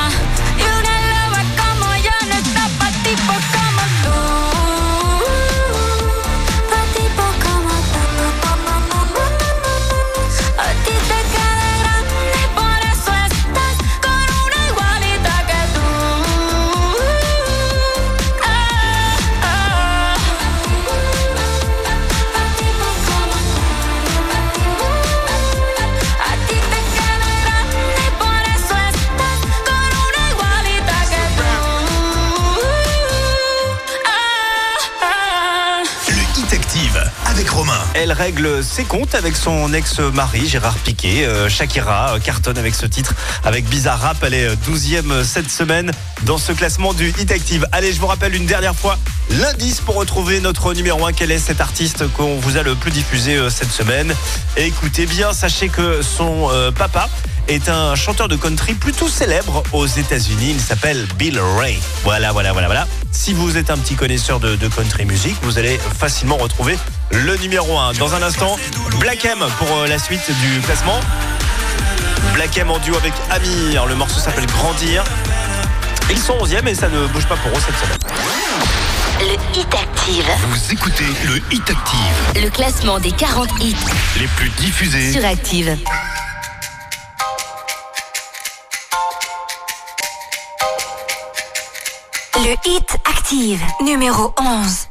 Règle ses comptes avec son ex-mari Gérard Piquet. Euh, Shakira euh, cartonne avec ce titre avec Bizarre Rap. Elle est 12e cette semaine dans ce classement du Hit Active. Allez, je vous rappelle une dernière fois l'indice pour retrouver notre numéro 1. Quel est cet artiste qu'on vous a le plus diffusé euh, cette semaine? Écoutez bien, sachez que son euh, papa est un chanteur de country plutôt célèbre aux États-Unis. Il s'appelle Bill Ray. Voilà, voilà, voilà, voilà. Si vous êtes un petit connaisseur de, de country music, vous allez facilement retrouver le numéro 1. Dans un instant, Black M pour euh, la suite du classement. Black M en duo avec Amir. Le morceau s'appelle Grandir. Ils sont 11e et ça ne bouge pas pour eux cette semaine. Le Hit Active. Vous écoutez le Hit Active, Le classement des 40 hits les plus diffusés sur Active. Le Hit Active, numéro 11.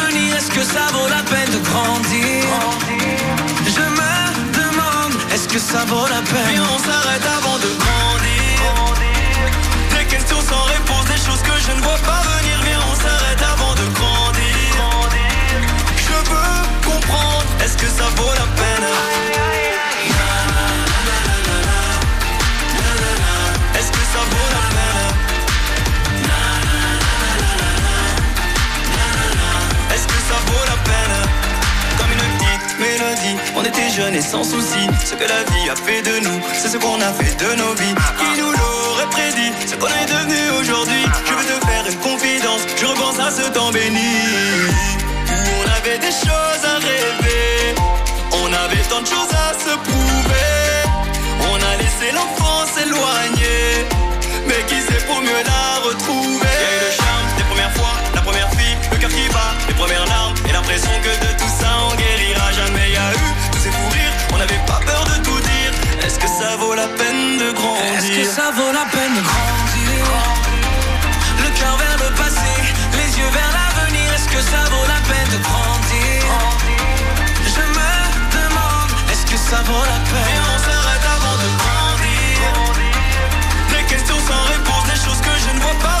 que ça vaut la peine de grandir. Je me demande, est-ce que ça vaut la peine? Viens, on s'arrête avant de grandir. Des questions sans réponse, des choses que je ne vois pas venir. Viens, on s'arrête avant de grandir. Je veux comprendre, est-ce que ça vaut la peine? Ça vaut la peine. Comme une petite mélodie On était jeunes et sans souci Ce que la vie a fait de nous C'est ce qu'on a fait de nos vies. Qui nous l'aurait prédit Ce qu'on est devenu aujourd'hui? Je veux te faire une confidence Je repense à ce temps béni. Où on avait des choses à rêver On avait tant de choses à se prouver. On a laissé l'enfance éloignée Mais qui sait pour mieux la retrouver? Qui bat. Les premières larmes et l'impression que de tout ça on guérira. Jamais Il y a eu tous ces fous rires. On n'avait pas peur de tout dire. Est-ce que ça vaut la peine de grandir? Est-ce que ça vaut la peine de grandir? Le cœur vers le passé Les yeux vers l'avenir. Est-ce que ça vaut la peine de grandir? Je me demande Est-ce que ça vaut la peine? Et on s'arrête avant de grandir. Des questions sans réponse Des choses que je ne vois pas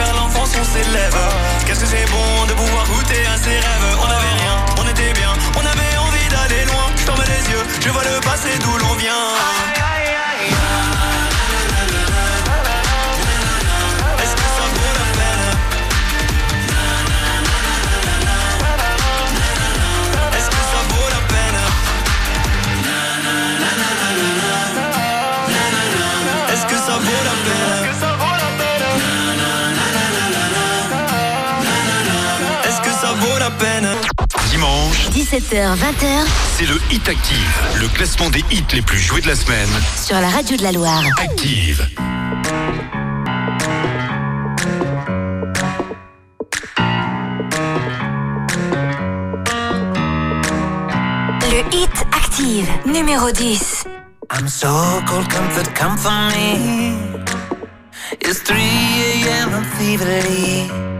vers l'enfance on s'élève. Qu'est-ce que c'est bon de pouvoir goûter à ses rêves? On n'avait rien, on était bien On avait envie d'aller loin. Je ferme les yeux, je vois le passé d'où l'on vient Dimanche, 17h, 20h c'est le Hit Active, le classement des hits les plus joués de la semaine. sur la radio de la Loire. Active. Le Hit Active, numéro 10. I'm so cold, comfort, come for me. It's 3 a.m. I'm feverly.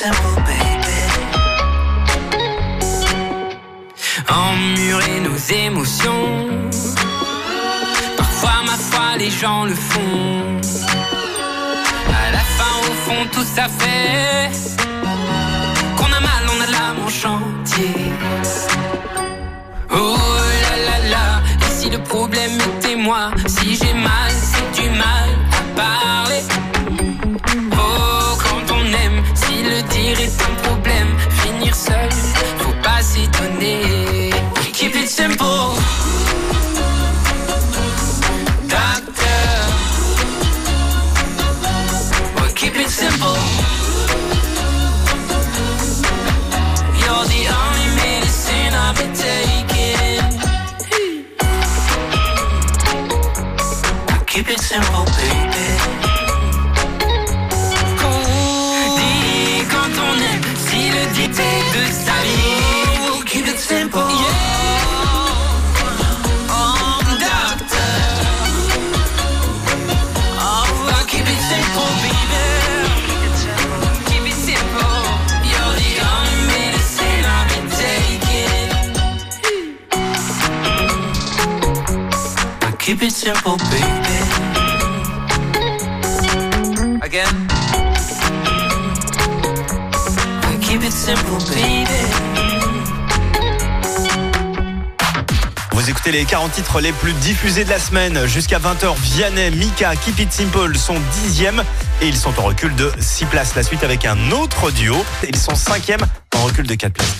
Simple, baby. Emmurer nos émotions. Parfois, ma foi, les gens le font. À la fin, au fond, tout ça fait qu'on a mal, on a l'âme en chantier. Oh là là là, et si le problème était moi, simple, baby. Again. Keep it simple, baby. Vous écoutez les 40 titres les plus diffusés de la semaine. Jusqu'à 20h, Vianney, Mika, Keep It Simple sont dixièmes et ils sont en recul de 6 places. La suite avec un autre duo. Ils sont cinquièmes en recul de 4 places.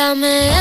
Mírame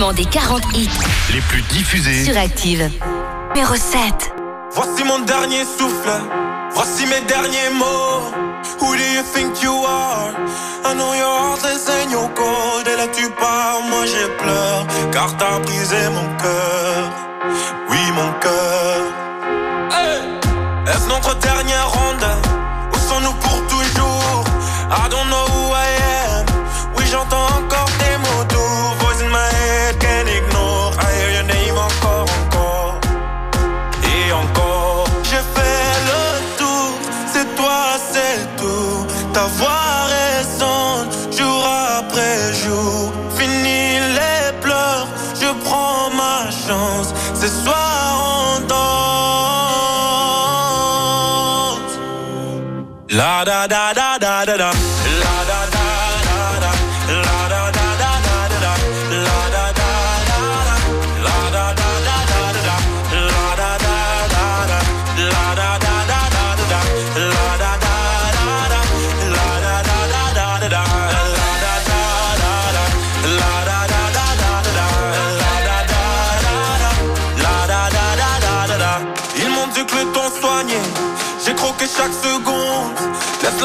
classement des 40 hits les plus diffusés sur Active. Numéro 7. Voici mon dernier souffle, voici mes derniers mots. Who do you think you are? I know your heart is in your cold. Et là tu pars, moi j'ai pleure, car t'as brisé mon cœur. Oui, mon cœur. da da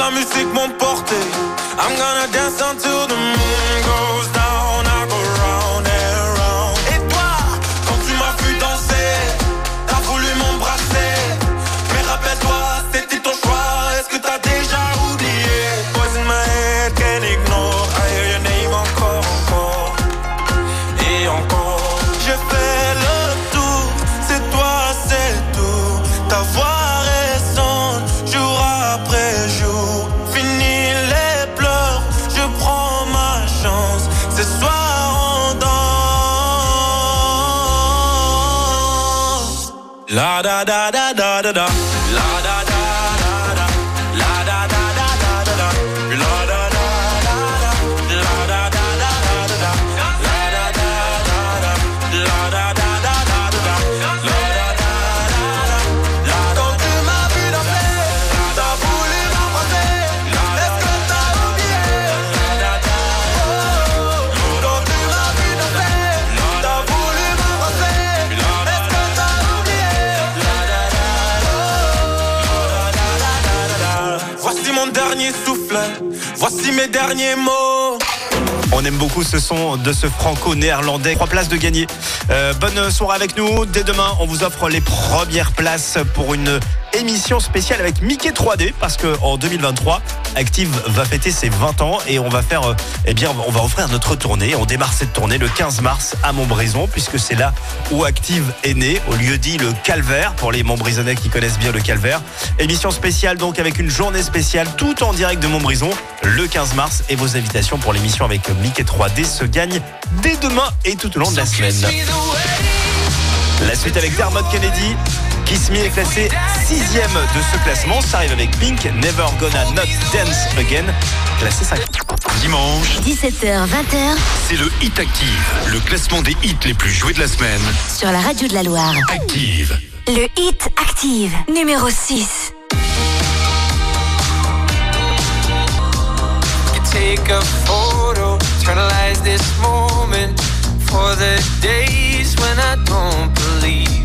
la musique mon porté. I'm gonna dance until the da da da da da da. Mes derniers mots. On aime beaucoup ce son de ce franco-néerlandais. Trois places de gagner. Euh, bonne soirée avec nous. Dès demain, on vous offre les premières places pour une émission spéciale avec Mickey 3D parce que en 2023, Active va fêter ses 20 ans et on va faire, euh, eh bien, on va offrir notre tournée. On démarre cette tournée le 15 mars à Montbrison puisque c'est là où Active est né, au lieu dit le Calvaire pour les Montbrisonnais qui connaissent bien le Calvaire. Émission spéciale donc avec une journée spéciale tout en direct de Montbrison le 15 mars et vos invitations pour l'émission avec Mickey 3D se gagnent dès demain et tout au long de la semaine. La suite avec Dermot Kennedy. Kiss Me est classé sixième de ce classement. Ça arrive avec Pink, Never Gonna Not Dance Again, classé 5. Dimanche, 17h, 20h c'est le Hit Active, le classement des hits les plus joués de la semaine. sur la radio de la Loire. Active. Le hit active, numéro 6. You take a photo, eternalize this moment for the days when I don't believe.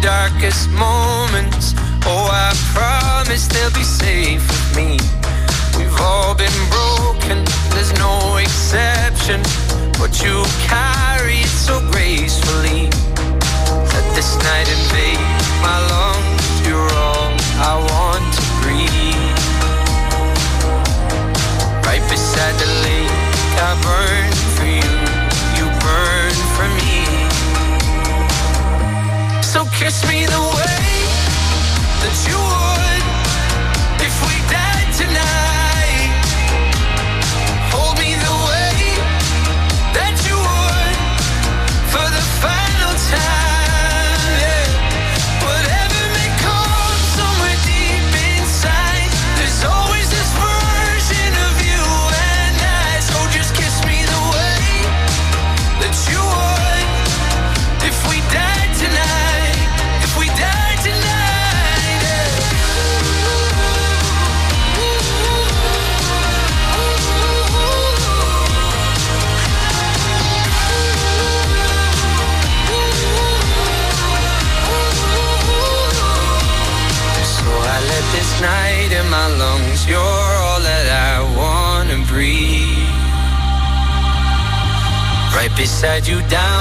darkest moments. Oh, I promise they'll be safe with me. All been broken, there's no exception. But you carry it so gracefully. Let this night invade my lungs. You're all I want to breathe. Right beside the lake, I burn for you. You burn for me. So kiss me the way that you would beside you down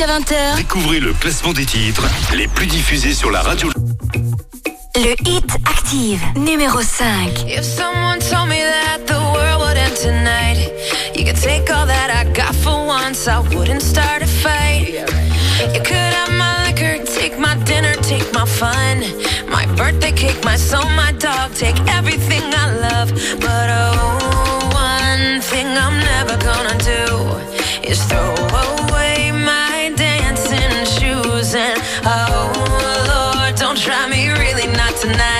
jusqu'à 20h. Découvrez le classement des titres les plus diffusés sur la radio. Le hit active numéro 5. If someone told me that the world would end tonight, you could take all that I got for once, I wouldn't start a fight. You could have my liquor, take my dinner, take my fun, my birthday cake, my soul, my dog, take everything I love. But oh, one thing I'm never gonna tonight.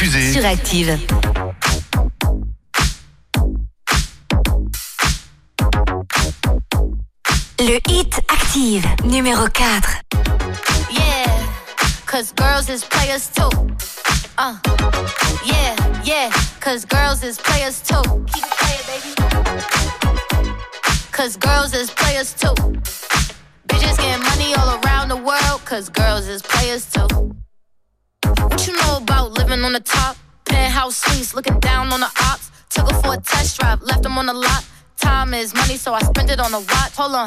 Fusée sur Active.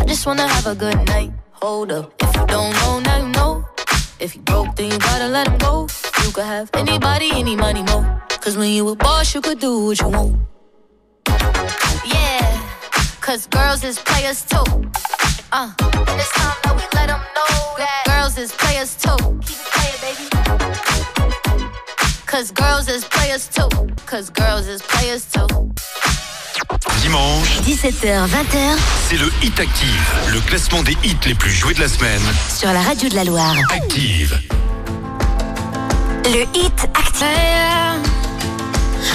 I just wanna have a good night. Hold up. If you don't know, now you know. If you broke, then you gotta let him go. You could have anybody, any money, mo. Cause when you a boss, you could do what you want. Yeah, cause girls is players too. Uh, and it's time that we let them know that girls is players too. Keep it playing, baby. Cause girls is players too. Cause girls is players too. Dimanche, 17h, 20h c'est le Hit Active, le classement des hits les plus joués de la semaine. sur la radio de la Loire. Active. Le hit active.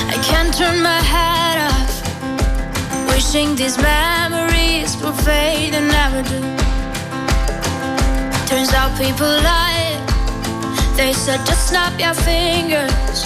I can't turn my head off. Wishing these memories will fade and never do. Turns out people lie. They said just snap your fingers.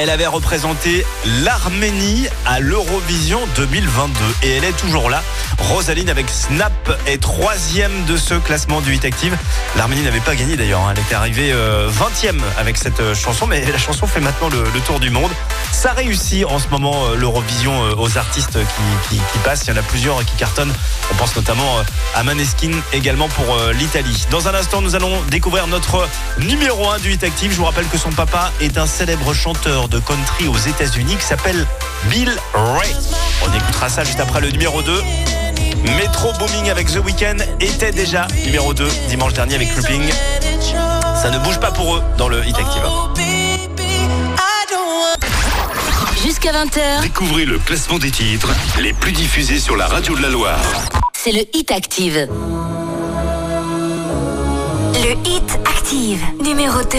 Elle avait représenté l'Arménie à l'Eurovision 2022 et elle est toujours là. Rosaline avec Snap est troisième de ce classement du Hit Active. L'Arménie n'avait pas gagné d'ailleurs, hein. elle était arrivée euh, 20e avec cette euh, chanson, mais la chanson fait maintenant le, tour du monde. Ça réussit en ce moment euh, l'Eurovision euh, aux artistes qui, passent. Il y en a plusieurs qui cartonnent. On pense notamment euh, à Maneskin également pour euh, l'Italie. Dans un instant, nous allons découvrir notre numéro 1 du Hit Active. Je vous rappelle que son papa est un célèbre chanteur de country aux États-Unis qui s'appelle Bill Ray. On écoutera ça juste après le numéro 2. Metro Booming avec The Weeknd était déjà numéro 2 dimanche dernier avec Looping. Ça ne bouge pas pour eux dans le Hit Active. Jusqu'à 20h, Découvrez le classement des titres les plus diffusés sur la radio de la Loire. c'est le Hit Active. Le hit active numéro 2.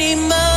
Anymore.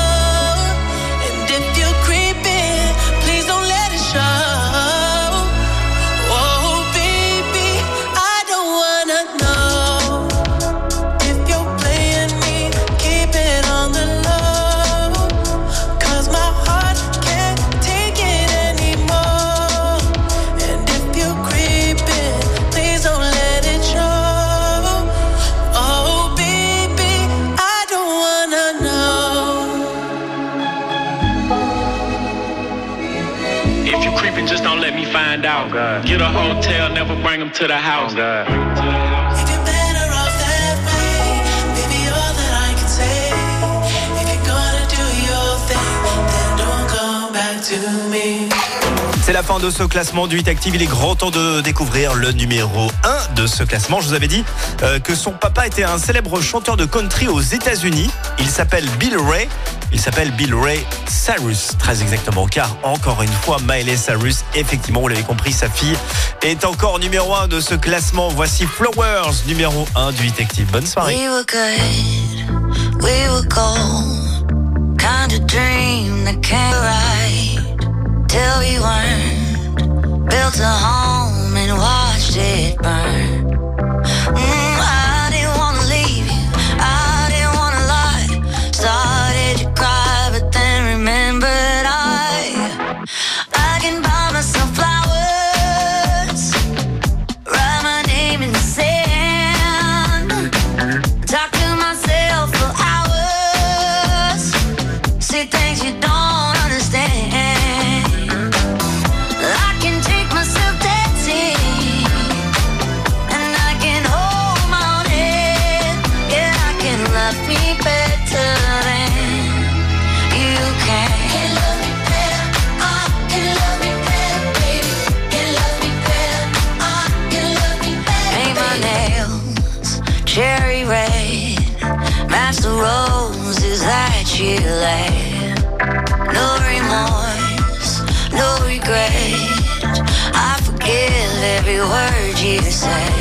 Get a hotel, never bring them to the house. To me. C'est la fin de ce classement du 8 Active. Il est grand temps de découvrir le numéro 1 de ce classement. Je vous avais dit euh, que son papa était un célèbre chanteur de country aux États-Unis. Il s'appelle Bill Ray. Il s'appelle Bill Ray Cyrus, très exactement. Car encore une fois, Miley Cyrus, effectivement, vous l'avez compris, sa fille est encore numéro 1 de ce classement. Voici Flowers, numéro 1 du 8 Active. Bonne soirée. No remorse, no regret. I forgive every word you say.